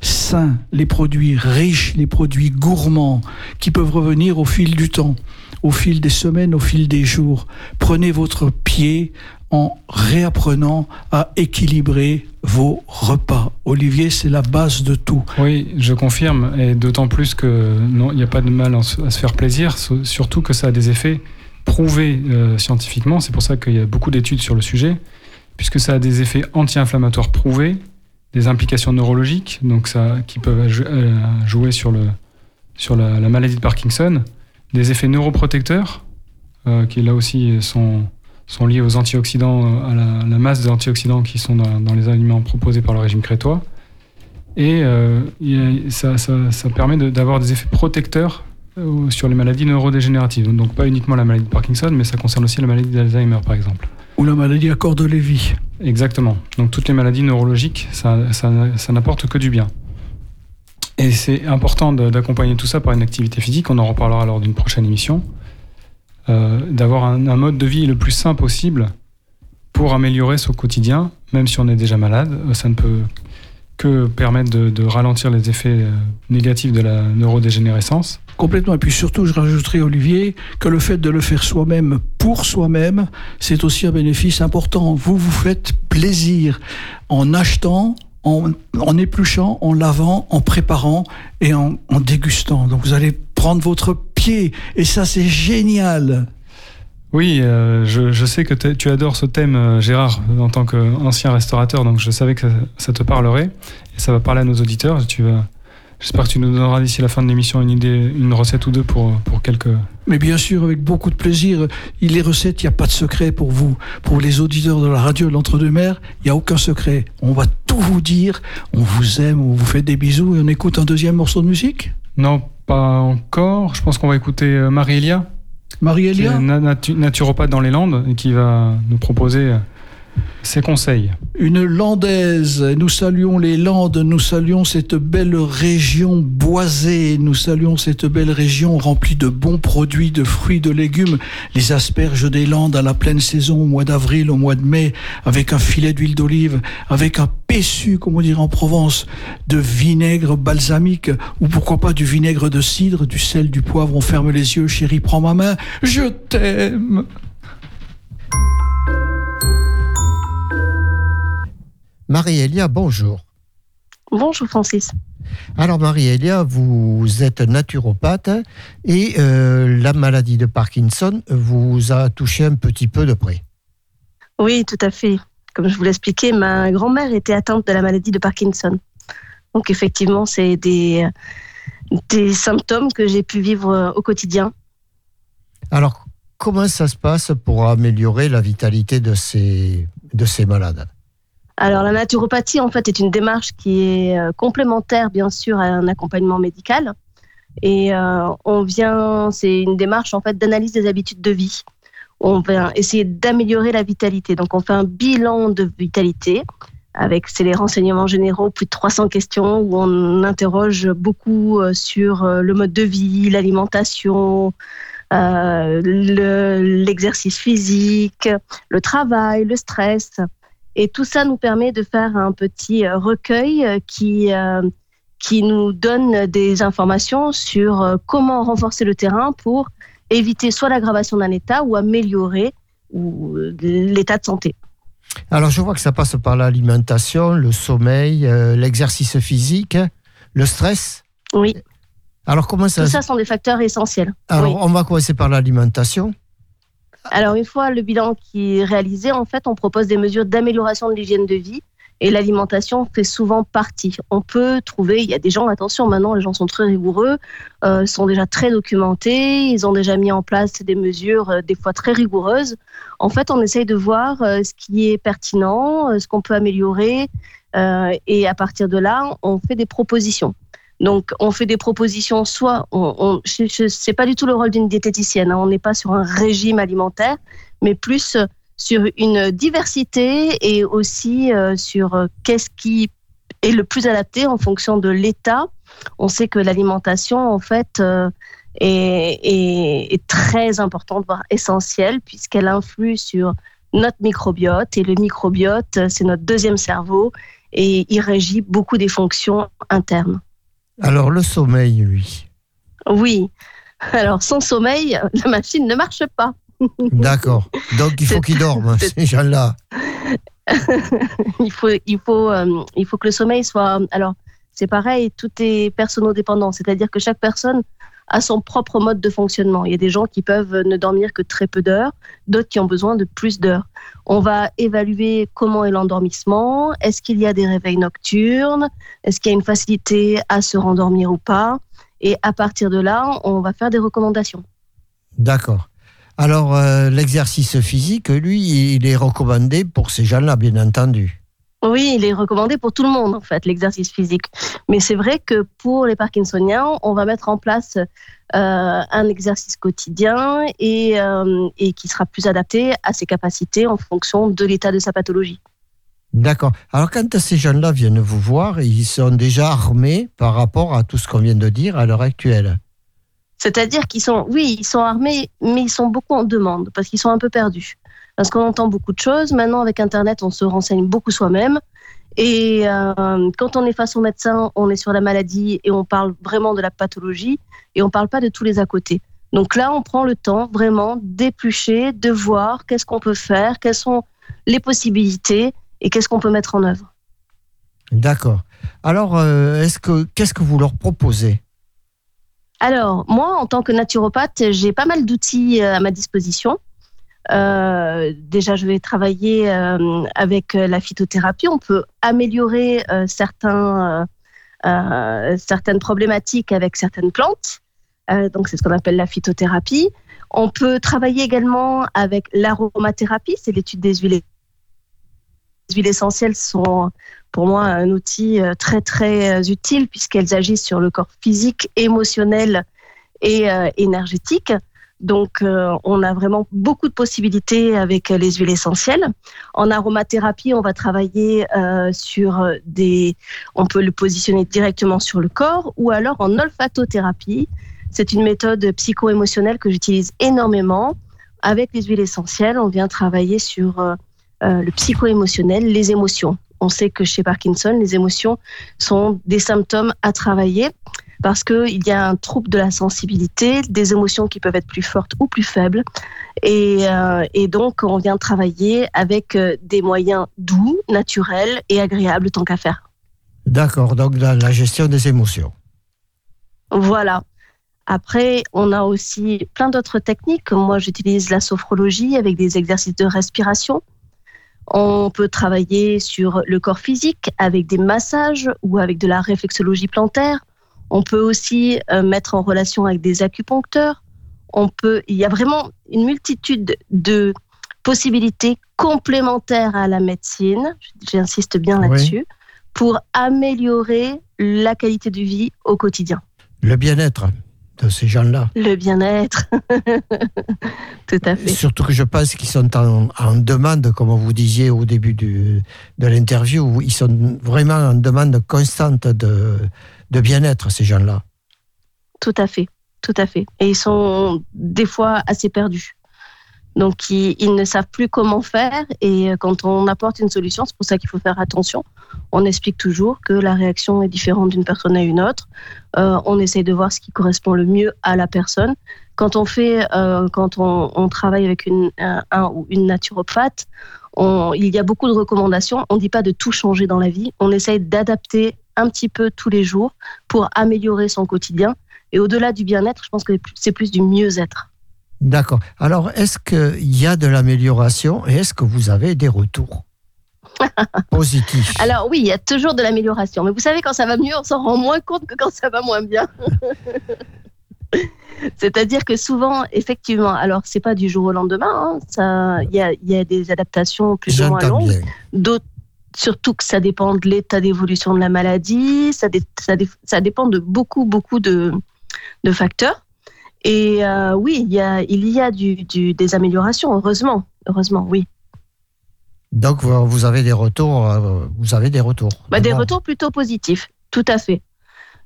sains, les produits riches, les produits gourmands qui peuvent revenir au fil du temps au fil des semaines, au fil des jours. Prenez votre pied en réapprenant à équilibrer vos repas. Olivier, c'est la base de tout. Oui, je confirme, et d'autant plus que non, il n'y a pas de mal à se faire plaisir, surtout que ça a des effets prouvés euh, scientifiquement. C'est pour ça qu'il y a beaucoup d'études sur le sujet, puisque ça a des effets anti-inflammatoires prouvés, des implications neurologiques, donc ça, qui peuvent euh, jouer sur, le, sur la maladie de Parkinson des effets neuroprotecteurs, euh, qui là aussi sont, sont liés aux antioxydants, euh, à la, masse des antioxydants qui sont dans, les aliments proposés par le régime crétois. Et euh, ça, ça, permet d'avoir des effets protecteurs sur les maladies neurodégénératives. Donc pas uniquement la maladie de Parkinson, mais ça concerne aussi la maladie d'Alzheimer, par exemple. Ou la maladie à corps de Lévy. Exactement. Donc toutes les maladies neurologiques, ça, ça, ça n'apporte que du bien. Et c'est important d'accompagner tout ça par une activité physique, on en reparlera lors d'une prochaine émission, euh, d'avoir un, mode de vie le plus sain possible pour améliorer son quotidien, même si on est déjà malade, euh, ça ne peut que permettre de, ralentir les effets euh, négatifs de la neurodégénérescence. Complètement. Et puis surtout, je rajouterai, Olivier, que le fait de le faire soi-même pour soi-même, c'est aussi un bénéfice important. Vous vous faites plaisir en achetant, en, épluchant, en lavant, en préparant et en, dégustant. Donc vous allez prendre votre pied et ça c'est génial. Oui, euh, je, sais que tu adores ce thème, euh, Gérard, en tant qu'ancien restaurateur, donc je savais que ça, te parlerait et ça va parler à nos auditeurs. Tu vas J'espère que tu nous donneras d'ici la fin de l'émission une idée, une recette ou deux pour, pour quelques. Mais bien sûr, avec beaucoup de plaisir. Les recettes, il n'y a pas de secret pour vous. Pour les auditeurs de la radio de l'Entre-deux-Mers, il n'y a aucun secret. On va tout vous dire. On vous aime, on vous fait des bisous et on écoute un deuxième morceau de musique? Non, pas encore. Je pense qu'on va écouter euh, Marie-Elia. Marie-Elia? Naturopathe dans les Landes et qui va nous proposer euh, ses conseils. Une landaise, nous saluons les Landes, nous saluons cette belle région boisée, nous saluons cette belle région remplie de bons produits, de fruits, de légumes, les asperges des Landes à la pleine saison, au mois d'avril, au mois de mai, avec un filet d'huile d'olive, avec un péchu, comme on en Provence, de vinaigre balsamique, ou pourquoi pas du vinaigre de cidre, du sel, du poivre, on ferme les yeux, chérie, prends ma main, je t'aime. Marie-Elia, bonjour. Bonjour Francis. Alors Marie-Elia, vous êtes naturopathe et euh, la maladie de Parkinson vous a touché un petit peu de près. Oui, tout à fait. Comme je vous l'expliquais, ma grand-mère était atteinte de la maladie de Parkinson. Donc effectivement, c'est des, des symptômes que j'ai pu vivre au quotidien. Alors, comment ça se passe pour améliorer la vitalité de ces, de ces malades? Alors la naturopathie en fait est une démarche qui est euh, complémentaire bien sûr à un accompagnement médical. Et euh, on vient, c'est une démarche en fait d'analyse des habitudes de vie. On vient essayer d'améliorer la vitalité. Donc on fait un bilan de vitalité avec c'est les renseignements généraux, plus de 300 questions où on interroge beaucoup euh, sur le mode de vie, l'alimentation, l'exercice physique, le travail, le stress. Et tout ça nous permet de faire un petit recueil qui, qui nous donne des informations sur comment renforcer le terrain pour éviter soit l'aggravation d'un état ou améliorer l'état de santé. Alors, je vois que ça passe par l'alimentation, le sommeil, euh, l'exercice physique, le stress. Oui. Alors, comment ça Tout ça sont des facteurs essentiels. Alors, on va commencer par l'alimentation. Alors, une fois le bilan qui est réalisé, en fait, on propose des mesures d'amélioration de l'hygiène de vie et l'alimentation fait souvent partie. On peut trouver, il y a des gens, attention, maintenant les gens sont très rigoureux, euh, sont déjà très documentés, ils ont déjà mis en place des mesures euh, des fois très rigoureuses. En fait, on essaye de voir euh, ce qui est pertinent, ce qu'on peut améliorer, et à partir de là, on fait des propositions. Donc, on fait des propositions, soit, on, on c'est pas du tout le rôle d'une diététicienne, hein, on n'est pas sur un régime alimentaire, mais plus sur une diversité et aussi euh, sur euh, qu'est-ce qui est le plus adapté en fonction de l'état. On sait que l'alimentation, en fait, euh, est, est, très importante, voire essentielle, puisqu'elle influe sur notre microbiote. Et le microbiote, c'est notre deuxième cerveau et il régit beaucoup des fonctions internes. Alors, le sommeil, lui Oui. Alors, sans sommeil, la machine ne marche pas. D'accord. Donc il faut qu'ils dorment, [laughs] ces gens-là. [laughs] il faut, il faut, euh, il faut que le sommeil soit. Alors c'est pareil, tout est personnodépendant, c'est-à-dire que chaque personne a son propre mode de fonctionnement. Il y a des gens qui peuvent ne dormir que très peu d'heures, d'autres qui ont besoin de plus d'heures. On va évaluer comment est l'endormissement, est-ce qu'il y a des réveils nocturnes, est-ce qu'il y a une facilité à se rendormir ou pas, et à partir de là, on va faire des recommandations. D'accord. Alors, euh, l'exercice physique, lui, il est recommandé pour ces gens-là, bien entendu. Oui, il est recommandé pour tout le monde, en fait, l'exercice physique. Mais c'est vrai que pour les Parkinsoniens, on va mettre en place euh, un exercice quotidien et, euh, et qui sera plus adapté à ses capacités en fonction de l'état de sa pathologie. D'accord. Alors, quand ces gens-là viennent vous voir, ils sont déjà armés par rapport à tout ce qu'on vient de dire à l'heure actuelle? C'est-à-dire qu'ils sont, oui, ils sont armés, mais ils sont beaucoup en demande parce qu'ils sont un peu perdus. Parce qu'on entend beaucoup de choses. Maintenant, avec Internet, on se renseigne beaucoup soi-même. Et euh, quand on est face au médecin, on est sur la maladie et on parle vraiment de la pathologie et on ne parle pas de tous les à côté. Donc là, on prend le temps vraiment d'éplucher, de voir qu'est-ce qu'on peut faire, quelles sont les possibilités et qu'est-ce qu'on peut mettre en œuvre. D'accord. Alors, euh, est-ce que qu'est-ce que vous leur proposez? Alors, moi, en tant que naturopathe, j'ai pas mal d'outils euh, à ma disposition. Euh, déjà, je vais travailler euh, avec la phytothérapie. On peut améliorer certains, certaines problématiques avec certaines plantes. donc, c'est ce qu'on appelle la phytothérapie. On peut travailler également avec l'aromathérapie, c'est l'étude des huiles. Les huiles essentielles sont pour moi un outil euh, très très euh, utile puisqu'elles agissent sur le corps physique, émotionnel et euh, énergétique. Donc, on a vraiment beaucoup de possibilités avec les huiles essentielles. En aromathérapie, on va travailler sur des. On peut le positionner directement sur le corps ou alors en olfatothérapie. C'est une méthode psycho-émotionnelle que j'utilise énormément. Avec les huiles essentielles, on vient travailler sur le psycho-émotionnel, les émotions. On sait que chez Parkinson, les émotions sont des symptômes à travailler parce qu'il y a un trouble de la sensibilité, des émotions qui peuvent être plus fortes ou plus faibles. Et, euh, donc, on vient travailler avec euh, des moyens doux, naturels et agréables tant qu'à faire. D'accord, donc dans la gestion des émotions. Voilà. Après, on a aussi plein d'autres techniques. Moi, j'utilise la sophrologie avec des exercices de respiration. On peut travailler sur le corps physique avec des massages ou avec de la réflexologie plantaire. On peut aussi euh, mettre en relation avec des acupuncteurs. On peut, il y a vraiment une multitude de possibilités complémentaires à la médecine. J'insiste bien là-dessus pour améliorer la qualité de vie au quotidien. Le bien-être de ces gens-là. Le bien-être. [laughs] Tout à fait. Surtout que je pense qu'ils sont en, en, demande, comme vous disiez au début du, de l'interview, ils sont vraiment en demande constante de, de bien-être, ces gens-là. Tout à fait, tout à fait. Et ils sont des fois assez perdus. Donc, ils, ils, ne savent plus comment faire. Et quand on apporte une solution, c'est pour ça qu'il faut faire attention. On explique toujours que la réaction est différente d'une personne à une autre. Euh, on essaye de voir ce qui correspond le mieux à la personne. Quand on fait, euh, quand on, travaille avec une, un, ou une naturopathe, il y a beaucoup de recommandations. On ne dit pas de tout changer dans la vie. On essaye d'adapter un petit peu tous les jours pour améliorer son quotidien. Et au-delà du bien-être, je pense que c'est plus du mieux-être. D'accord. Alors, est-ce qu'il y a de l'amélioration et est-ce que vous avez des retours [laughs] positifs? Alors oui, il y a toujours de l'amélioration. Mais vous savez, quand ça va mieux, on s'en rend moins compte que quand ça va moins bien. [laughs] C'est-à-dire que souvent, effectivement, alors c'est pas du jour au lendemain, hein, il y, a, y, a, des adaptations plus ou moins longues. Surtout que ça dépend de l'état d'évolution de la maladie, ça, dé, ça, dé, ça, dépend de beaucoup, beaucoup de, de facteurs. Et euh, oui, il y a, il y a du, du, des améliorations, heureusement. Heureusement, oui. Donc, vous avez des retours, euh, vous avez des retours. Bah, des retours plutôt positifs, tout à fait.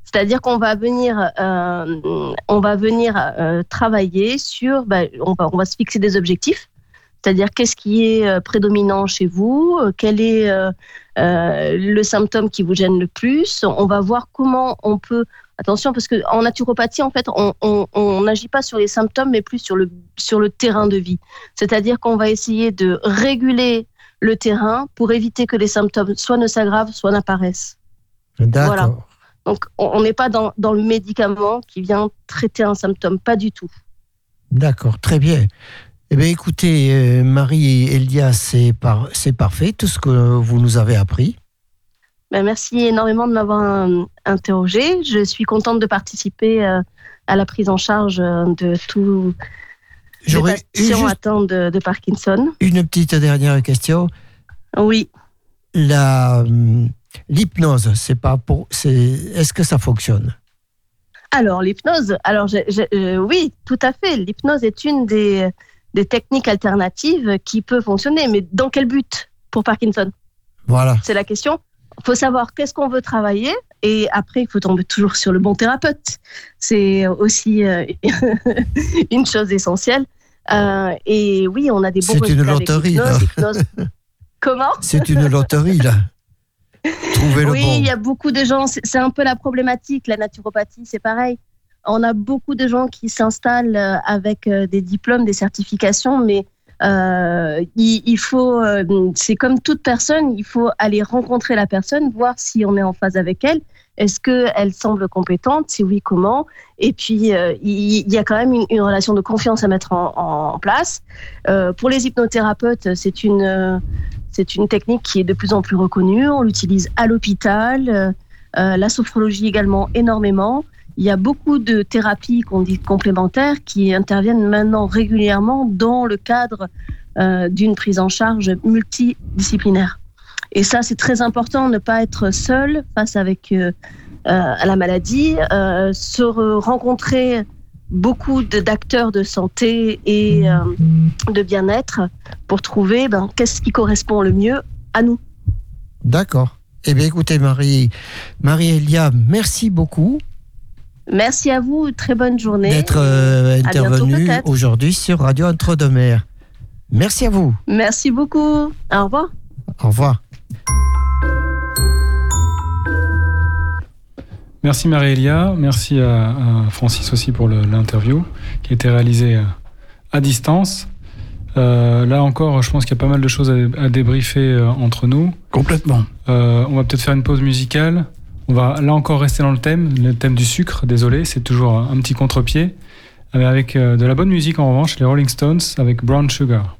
C'est-à-dire qu'on va venir, euh, on va venir euh, travailler sur, bah, on, va, on va se fixer des objectifs. C'est-à-dire qu'est-ce qui est prédominant chez vous, quel est euh, le symptôme qui vous gêne le plus? On va voir comment on peut Attention, parce qu'en naturopathie, en fait, on n'agit pas sur les symptômes, mais plus sur le, sur le terrain de vie. C'est-à-dire qu'on va essayer de réguler le terrain pour éviter que les symptômes soit ne s'aggravent, soit n'apparaissent. D'accord. Voilà. Donc, on n'est pas dans, dans, le médicament qui vient traiter un symptôme, pas du tout. D'accord, très bien. Eh bien, écoutez, euh, Marie Elia, c'est par, parfait, tout ce que vous nous avez appris. Ben, merci énormément de m'avoir interrogé. Je suis contente de participer euh, à la prise en charge euh, de tout les patients atteints de, de, Parkinson. Une petite dernière question. Oui. La l'hypnose, c'est pas pour, c'est, est-ce que ça fonctionne? Alors l'hypnose, alors je, je, euh, oui, tout à fait. L'hypnose est une des, des techniques alternatives qui peut fonctionner, mais dans quel but pour Parkinson? Voilà. C'est la question il faut savoir qu'est-ce qu'on veut travailler et après il faut tomber toujours sur le bon thérapeute. C'est aussi euh, [laughs] une chose essentielle. Euh, et oui, on a des bons C'est une loterie. Comment? C'est une loterie là. Trouver oui, le bon. il y a beaucoup de gens. C'est un peu la problématique. La naturopathie, c'est pareil. On a beaucoup de gens qui s'installent euh, avec des diplômes, des certifications, mais euh, il, faut, euh, c'est comme toute personne, il faut aller rencontrer la personne, voir si on est en phase avec elle. Est-ce qu'elle semble compétente? Si oui, comment? Et puis, euh, il, y a quand même une, relation de confiance à mettre en, place. Euh, pour les hypnothérapeutes, c'est une technique qui est de plus en plus reconnue. On l'utilise à l'hôpital, la sophrologie également énormément. Il y a beaucoup de thérapies qu'on dit complémentaires qui interviennent maintenant régulièrement dans le cadre euh, d'une prise en charge multidisciplinaire. Et ça, c'est très important, ne pas être seul face avec euh, à la maladie, euh, se rencontrer beaucoup d'acteurs de, santé et euh, de bien-être pour trouver ben, qu'est-ce qui correspond le mieux à nous. D'accord. Eh bien, écoutez, Marie, Marie-Elia, merci beaucoup. Merci à vous, très bonne journée. D'être euh, intervenu aujourd'hui sur Radio Entre-deux-Mers. Merci à vous. Merci beaucoup. Au revoir. Au revoir. Merci Marie-Elia, merci à, à, Francis aussi pour l'interview qui a été réalisée à distance. Euh, là encore, je pense qu'il y a pas mal de choses à, à débriefer euh, entre nous. Complètement. Euh, on va peut-être faire une pause musicale. On va là encore rester dans le thème, le thème du sucre, désolé, c'est toujours un petit contre-pied. Mais avec euh, de la bonne musique en revanche, les Rolling Stones avec Brown Sugar.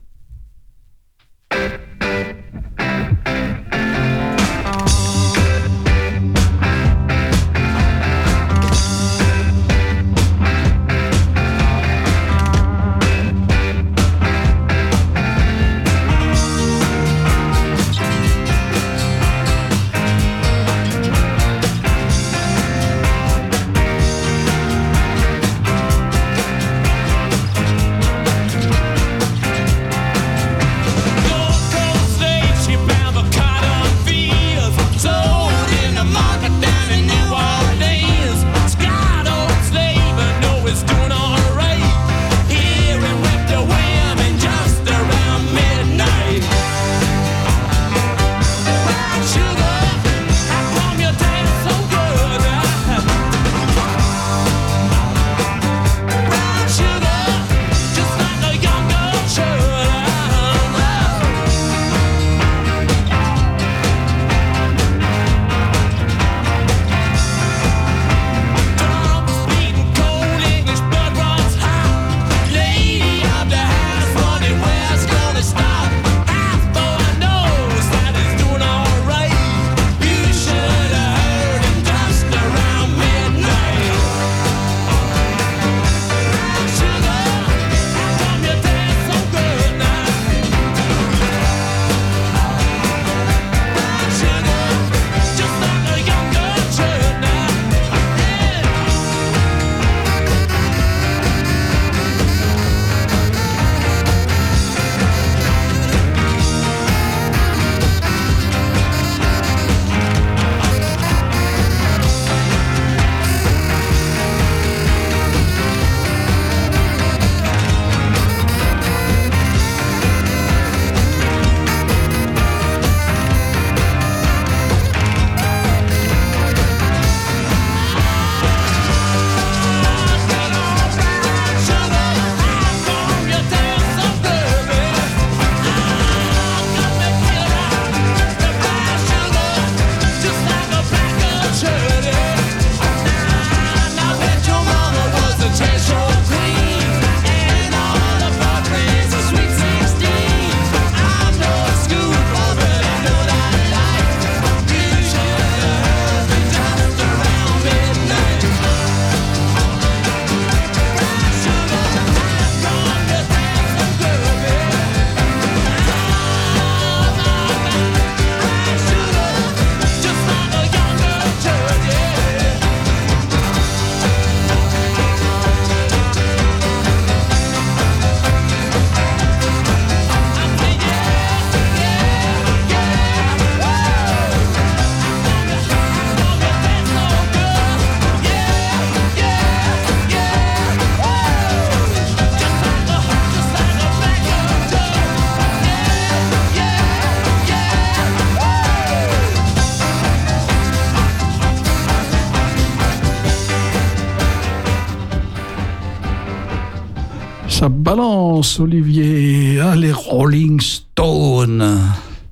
Olivier. Ah, les Rolling Stones.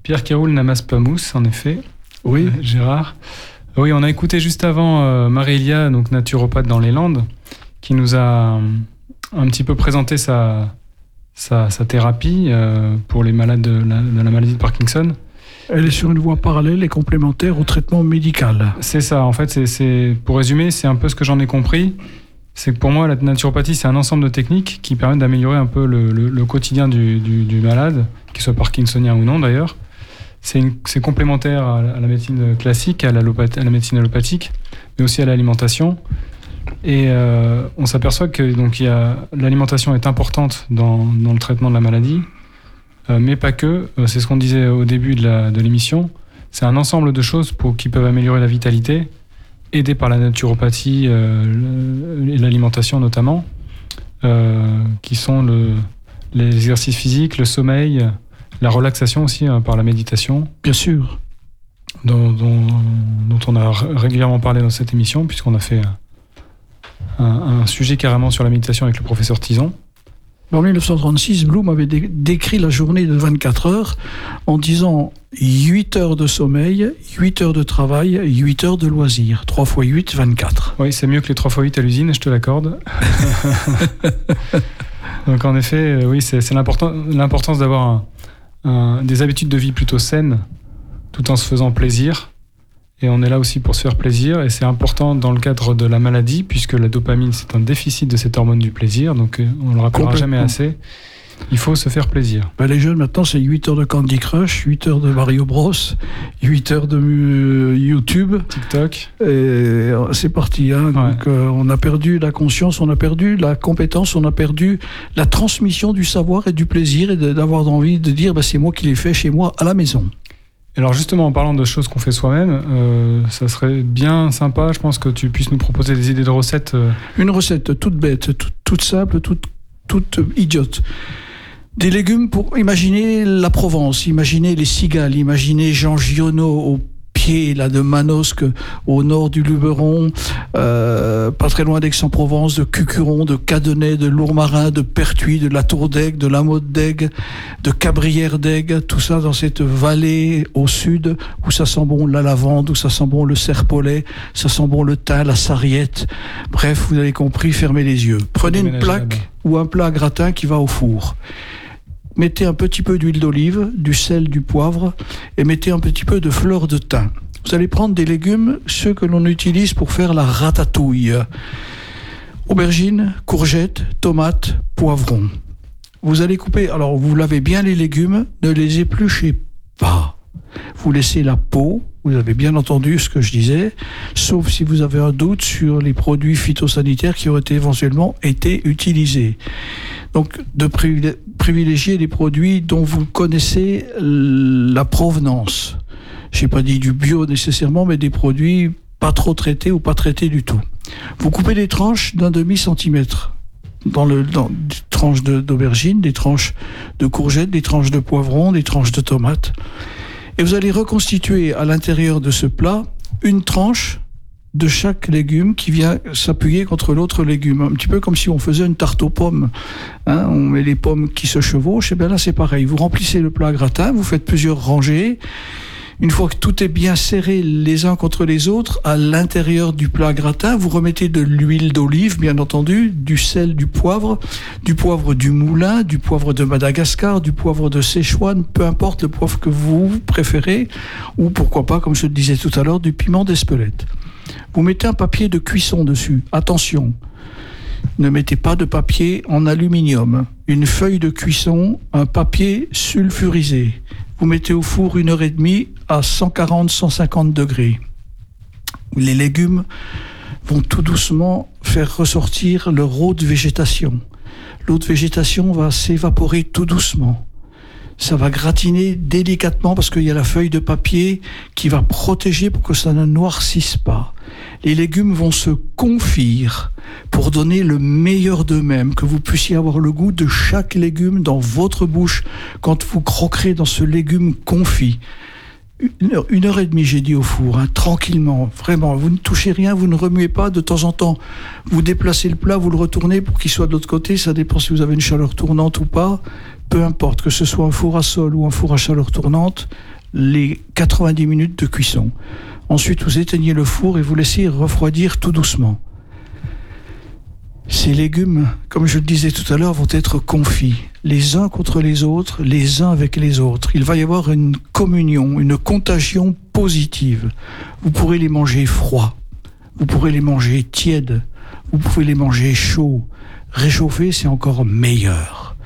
Pierre qui roule n'amasse pas mousse, en effet. Oui. Euh, Gérard. Oui, on a écouté juste avant euh, Marie-Elia, donc naturopathe dans les Landes, qui nous a euh, un petit peu présenté sa, sa, sa thérapie euh, pour les malades de la, de la maladie de Parkinson. Elle est sur une voie parallèle et complémentaire au traitement médical. C'est ça, en fait, c'est- c'est pour résumer, c'est un peu ce que j'en ai compris. C'est que pour moi, la naturopathie, c'est un ensemble de techniques qui permettent d'améliorer un peu le, quotidien du, malade, qu'il soit parkinsonien ou non d'ailleurs. C'est complémentaire à, la- médecine classique, à, la médecine allopathique, mais aussi à l'alimentation. Et euh, on s'aperçoit que donc l'alimentation est importante dans, le traitement de la maladie, euh, mais pas que. Euh, C'est ce qu'on disait au début de l'émission. C'est un ensemble de choses qui peuvent améliorer la vitalité, aidées par la naturopathie euh, et l'alimentation notamment, euh, qui sont le, les exercices physiques, le sommeil, la relaxation aussi euh, par la méditation, Bien sûr. dont, dont- dont on a régulièrement parlé dans cette émission, puisqu'on a fait un, un sujet carrément sur la méditation avec le professeur Tison. En 1936, Bloom avait dé- décrit la journée de 24 heures en disant 8 heures de sommeil, 8 heures de travail, 8 heures de loisirs. 3 fois 8, 24. Oui, c'est mieux que les 3 x 8 à l'usine, je te l'accorde. [laughs] Donc en effet, euh, oui, c'est c'est l'importan- l'importance d'avoir des habitudes de vie plutôt saines, tout en se faisant plaisir. Et on est là aussi pour se faire plaisir, et c'est important dans le cadre de la maladie, puisque la dopamine, c'est un déficit de cette hormone du plaisir, donc euh, on le rappellera jamais assez. Il faut se faire plaisir. Ben, les jeunes, maintenant, c'est 8 heures de Candy Crush, 8 heures de Mario Bros, 8 heures de euh, YouTube. TikTok, Et euh, c'est parti. hein. Donc, euh, on a perdu la conscience, on a perdu la compétence, on a perdu la transmission du savoir et du plaisir et d'avoir envie de dire bah, c'est moi qui l'ai fait chez moi à la maison. Alors justement, en parlant de choses qu'on fait soi-même, euh, ça serait bien sympa, je pense que tu puisses nous proposer des idées de recettes. euh, Une recette toute bête, toute, simple, toute, toute idiote. Des légumes pour imaginer la Provence, imaginer les cigales, imaginer Jean Giono au pied là, de Manosque, au nord du Luberon, euh, pas très loin d'Aix-en-Provence, de Cucuron, de Cadenet, de Lourmarin, de Pertuis, de la Tour d'Aigue, de la Motte d'Aigue, de Cabrières d'Aigue, tout ça dans cette vallée au sud où ça sent bon la lavande, où ça sent bon le serpolet, ça sent bon le thym, la sarriette. Bref, vous avez compris, fermez les yeux. Prenez une plaque ou un plat gratin qui va au four. Mettez un petit peu d'huile d'olive, du sel, du poivre et mettez un petit peu de fleur de thym. Vous allez prendre des légumes, ceux que l'on utilise pour faire la ratatouille. Aubergines, courgettes, tomates, poivrons. Vous allez couper, alors vous lavez bien les légumes, ne les épluchez pas. Vous laissez la peau, vous avez bien entendu ce que je disais, sauf si vous avez un doute sur les produits phytosanitaires qui auraient éventuellement été utilisés. Donc, de privilé- privilégier les produits dont vous connaissez la provenance. Je n'ai pas dit du bio nécessairement, mais des produits pas trop traités ou pas traités du tout. Vous coupez des tranches d'un demi-centimètre dans le dans des tranches d'aubergines, des tranches de courgettes, des tranches de poivrons, des tranches de tomates. Et vous allez reconstituer à l'intérieur de ce plat une tranche de chaque légume qui vient s'appuyer contre l'autre légume. Un petit peu comme si on faisait une tarte aux pommes. Hein, on met les pommes qui se chevauchent, et bien là c'est pareil. Vous remplissez le plat gratin, vous faites plusieurs rangées. Une fois que tout est bien serré les uns contre les autres, à l'intérieur du plat gratin, vous remettez de l'huile d'olive, bien entendu, du sel, du poivre, du poivre du moulin, du poivre de Madagascar, du poivre de Sichuan, peu importe le poivre que vous préférez, ou pourquoi pas, comme je le disais tout à l'heure, du piment d'Espelette. Vous mettez un papier de cuisson dessus. Attention, ne mettez pas de papier en aluminium. Une feuille de cuisson, un papier sulfurisé. Vous mettez au four une heure et demie à 140-150 degrés. Les légumes vont tout doucement faire ressortir leur eau de végétation. L'eau de végétation va s'évaporer tout doucement. Ça va gratiner délicatement parce qu'il y a la feuille de papier qui va protéger pour que ça ne noircisse pas. Les légumes vont se confire pour donner le meilleur d'eux-mêmes, que vous puissiez avoir le goût de chaque légume dans votre bouche quand vous croquerez dans ce légume confit. Une heure, et demie, j'ai dit au four, hein, tranquillement, vraiment. Vous ne touchez rien, vous ne remuez pas. De temps en temps, vous déplacez le plat, vous le retournez pour qu'il soit de l'autre côté. Ça dépend si vous avez une chaleur tournante ou pas. Peu importe, que ce soit un four à sol ou un four à chaleur tournante, les 90 minutes de cuisson. Ensuite, vous éteignez le four et vous laissez refroidir tout doucement. Ces légumes, comme je le disais tout à l'heure, vont être confits les uns contre les autres, les uns avec les autres. Il va y avoir une communion, une contagion positive. Vous pourrez les manger froids, vous pourrez les manger tièdes, vous pouvez les manger chauds. Réchauffés, c'est encore meilleur.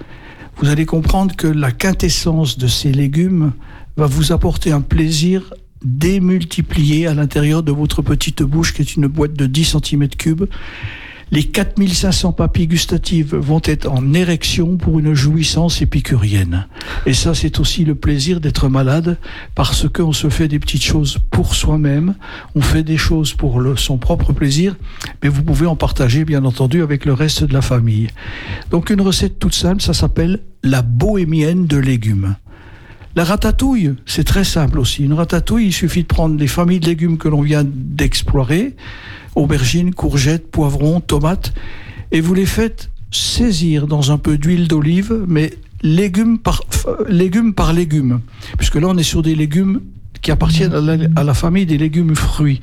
Vous allez comprendre que la quintessence de ces légumes va vous apporter un plaisir démultiplié à l'intérieur de votre petite bouche qui est une boîte de 10 cm3 les 4500 papilles gustatives vont être en érection pour une jouissance épicurienne. Et ça, c'est aussi le plaisir d'être malade parce qu'on se fait des petites choses pour soi-même, on fait des choses pour son propre plaisir, mais vous pouvez en partager, bien entendu, avec le reste de la famille. Donc une recette toute simple, ça s'appelle la bohémienne de légumes. La ratatouille, c'est très simple aussi. Une ratatouille, il suffit de prendre les familles de légumes que l'on vient d'explorer, aubergines, courgettes, poivrons, tomates, et vous les faites saisir dans un peu d'huile d'olive, mais légume par, légume par légume, puisque là on est sur des légumes qui appartiennent à la, famille des légumes fruits.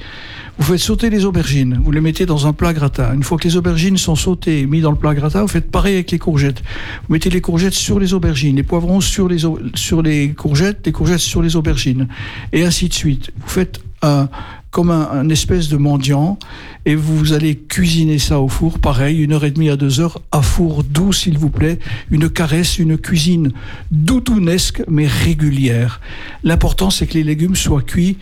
Vous faites sauter les aubergines, vous les mettez dans un plat gratin. Une fois que les aubergines sont sautées et mises dans le plat gratin, vous faites pareil avec les courgettes. Vous mettez les courgettes sur les aubergines, les poivrons sur les, sur les courgettes, les courgettes sur les aubergines, et ainsi de suite. Vous faites un, comme un, espèce de mendiant et vous allez cuisiner ça au four, pareil, une heure et demie à deux heures, à four doux s'il vous plaît, une caresse, une cuisine doudounesque mais régulière. L'important c'est que les légumes soient cuits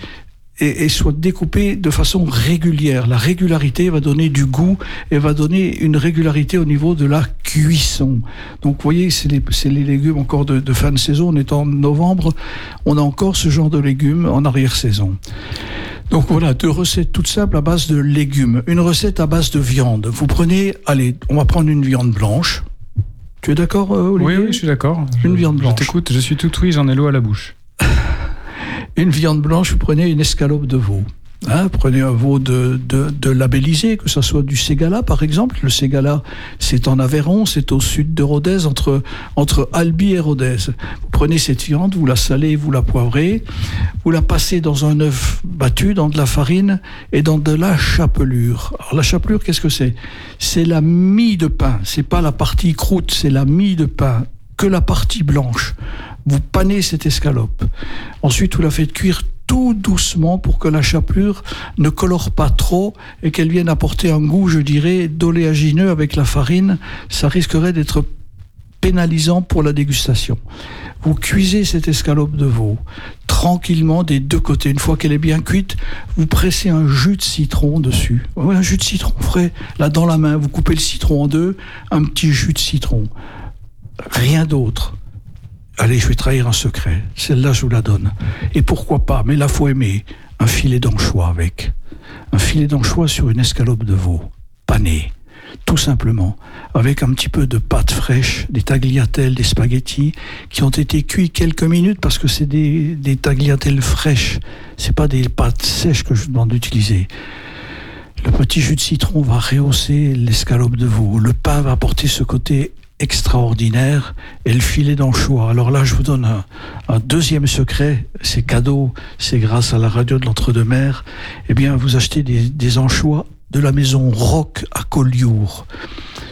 et, soient découpés de façon régulière. La régularité va donner du goût et va donner une régularité au niveau de la cuisson. Donc vous voyez, c'est les, les, légumes encore de, de fin de saison. On est en novembre, on a encore ce genre de légumes en arrière-saison. Donc voilà, deux recettes toutes simples à base de légumes. Une recette à base de viande. Vous prenez, allez, on va prendre une viande blanche. Tu es d'accord, euh, Olivier Oui, oui, je suis d'accord. Une viande blanche. Je t'écoute, je suis tout oui, j'en ai l'eau à la bouche. [laughs] une viande blanche, vous prenez une escalope de veau. Hein, prenez un veau de, labellisé, que ce soit du Ségala par exemple. Le Ségala, c'est en Aveyron, c'est au sud de Rodez, entre, entre Albi et Rodez. Vous prenez cette viande, vous la salez, vous la poivrez, vous la passez dans un œuf battu, dans de la farine et dans de la chapelure. Alors la chapelure, qu'est-ce que c'est? C'est la mie de pain, c'est pas la partie croûte, c'est la mie de pain, que la partie blanche. Vous panez cette escalope. Ensuite, vous la faites cuire tout doucement pour que la chapelure ne colore pas trop et qu'elle vienne apporter un goût, je dirais, d'oléagineux avec la farine. Ça risquerait d'être pénalisant pour la dégustation. Vous cuisez cette escalope de veau tranquillement des deux côtés. Une fois qu'elle est bien cuite, vous pressez un jus de citron dessus. Un jus de citron frais, là dans la main, vous coupez le citron en deux, un petit jus de citron. Rien d'autre. Allez, je vais trahir un secret. Celle-là, je vous la donne. Et pourquoi pas, mais la faut aimer, un filet d'anchois avec. Un filet d'anchois sur une escalope de veau, pané, tout simplement, avec un petit peu de pâte fraîche, des tagliatelles, des spaghettis, qui ont été cuits quelques minutes parce que c'est des, des tagliatelles fraîches. C'est pas des pâtes sèches que je vous demande d'utiliser. Le petit jus de citron va rehausser l'escalope de veau. Le pain va apporter ce côté extraordinaire et le filet d'anchois. Alors là, je vous donne un, deuxième secret, c'est cadeau, c'est grâce à la radio de l'entre-deux-mers. Eh bien, vous achetez des, anchois de la maison Rock à Collioure.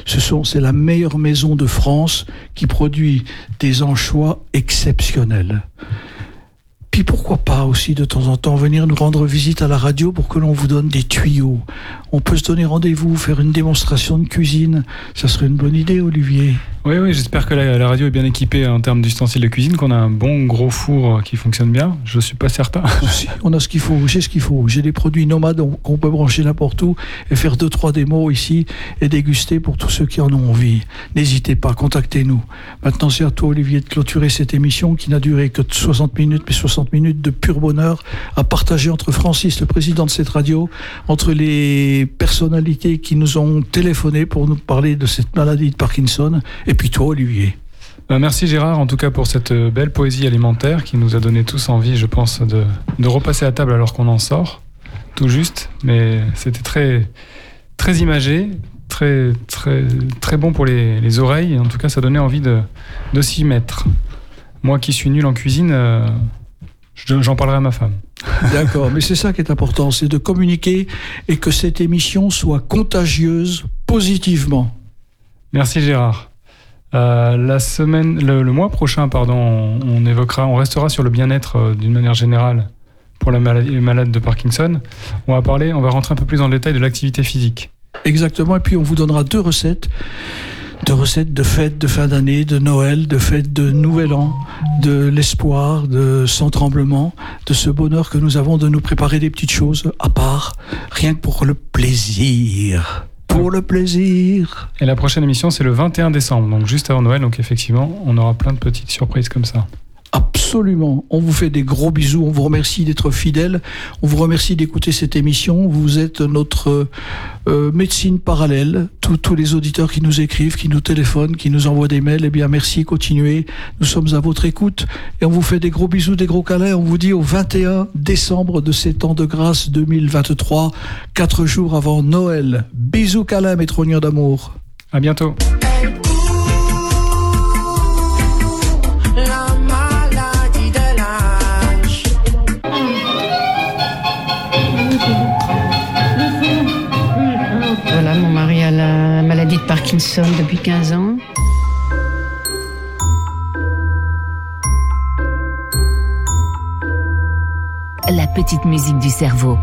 Ce sont, c'est la meilleure maison de France qui produit des anchois exceptionnels. Puis pourquoi pas aussi de temps en temps venir nous rendre visite à la radio pour que l'on vous donne des tuyaux. On peut se donner rendez-vous, faire une démonstration de cuisine. Ça serait une bonne idée, Olivier. Oui, oui, j'espère que la, radio est bien équipée en termes d'ustensiles de cuisine, qu'on a un bon gros four qui fonctionne bien. Je ne suis pas certain. [laughs] On a ce qu'il faut, j'ai ce qu'il faut. J'ai des produits nomades qu'on peut brancher n'importe où et faire deux, trois démos ici et déguster pour tous ceux qui en ont envie. N'hésitez pas, contactez-nous. Maintenant, c'est à toi, Olivier, de clôturer cette émission qui n'a duré que 60 minutes, mais 60 minutes de pur bonheur à partager entre Francis, le président de cette radio, entre les personnalités qui nous ont téléphoné pour nous parler de cette maladie de Parkinson et puis toi, Olivier. Bah, merci Gérard, en tout cas pour cette euh, belle poésie alimentaire qui nous a donné tous envie, je pense, de, de repasser à table alors qu'on en sort, tout juste. Mais c'était très, très imagé, très, très, très bon pour les, les oreilles. En tout cas, ça donnait envie de, de s'y mettre. Moi qui suis nul en cuisine, euh, je- j'en parlerai à ma femme. [laughs] D'accord, mais c'est ça qui est important, c'est de communiquer et que cette émission soit contagieuse positivement. Merci Gérard. Euh, la semaine, le, mois prochain, pardon, on, on évoquera, on restera sur le bien-être euh, d'une manière générale pour la maladie, les malades de Parkinson. On va parler, on va rentrer un peu plus dans le détail de l'activité physique. Exactement, et puis on vous donnera deux recettes. Deux recettes de fêtes de fin d'année, de Noël, de fêtes de Nouvel An, de l'espoir, de sans tremblement, de ce bonheur que nous avons de nous préparer des petites choses à part, rien que pour le plaisir. Pour le plaisir. Et la prochaine émission, c'est le 21 décembre, donc juste avant Noël. Donc effectivement, on aura plein de petites surprises comme ça. Absolument. On vous fait des gros bisous. On vous remercie d'être fidèles. On vous remercie d'écouter cette émission. Vous êtes notre euh, médecine parallèle. Tous, les auditeurs qui nous écrivent, qui nous téléphonent, qui nous envoient des mails, eh bien merci, continuez. Nous sommes à votre écoute et on vous fait des gros bisous, des gros câlins. On vous dit au 21 décembre de ces temps de grâce 2023, quatre jours avant Noël. Bisous câlins, mes trognons d'amour. À bientôt. Parkinson depuis 15 ans. La petite musique du cerveau.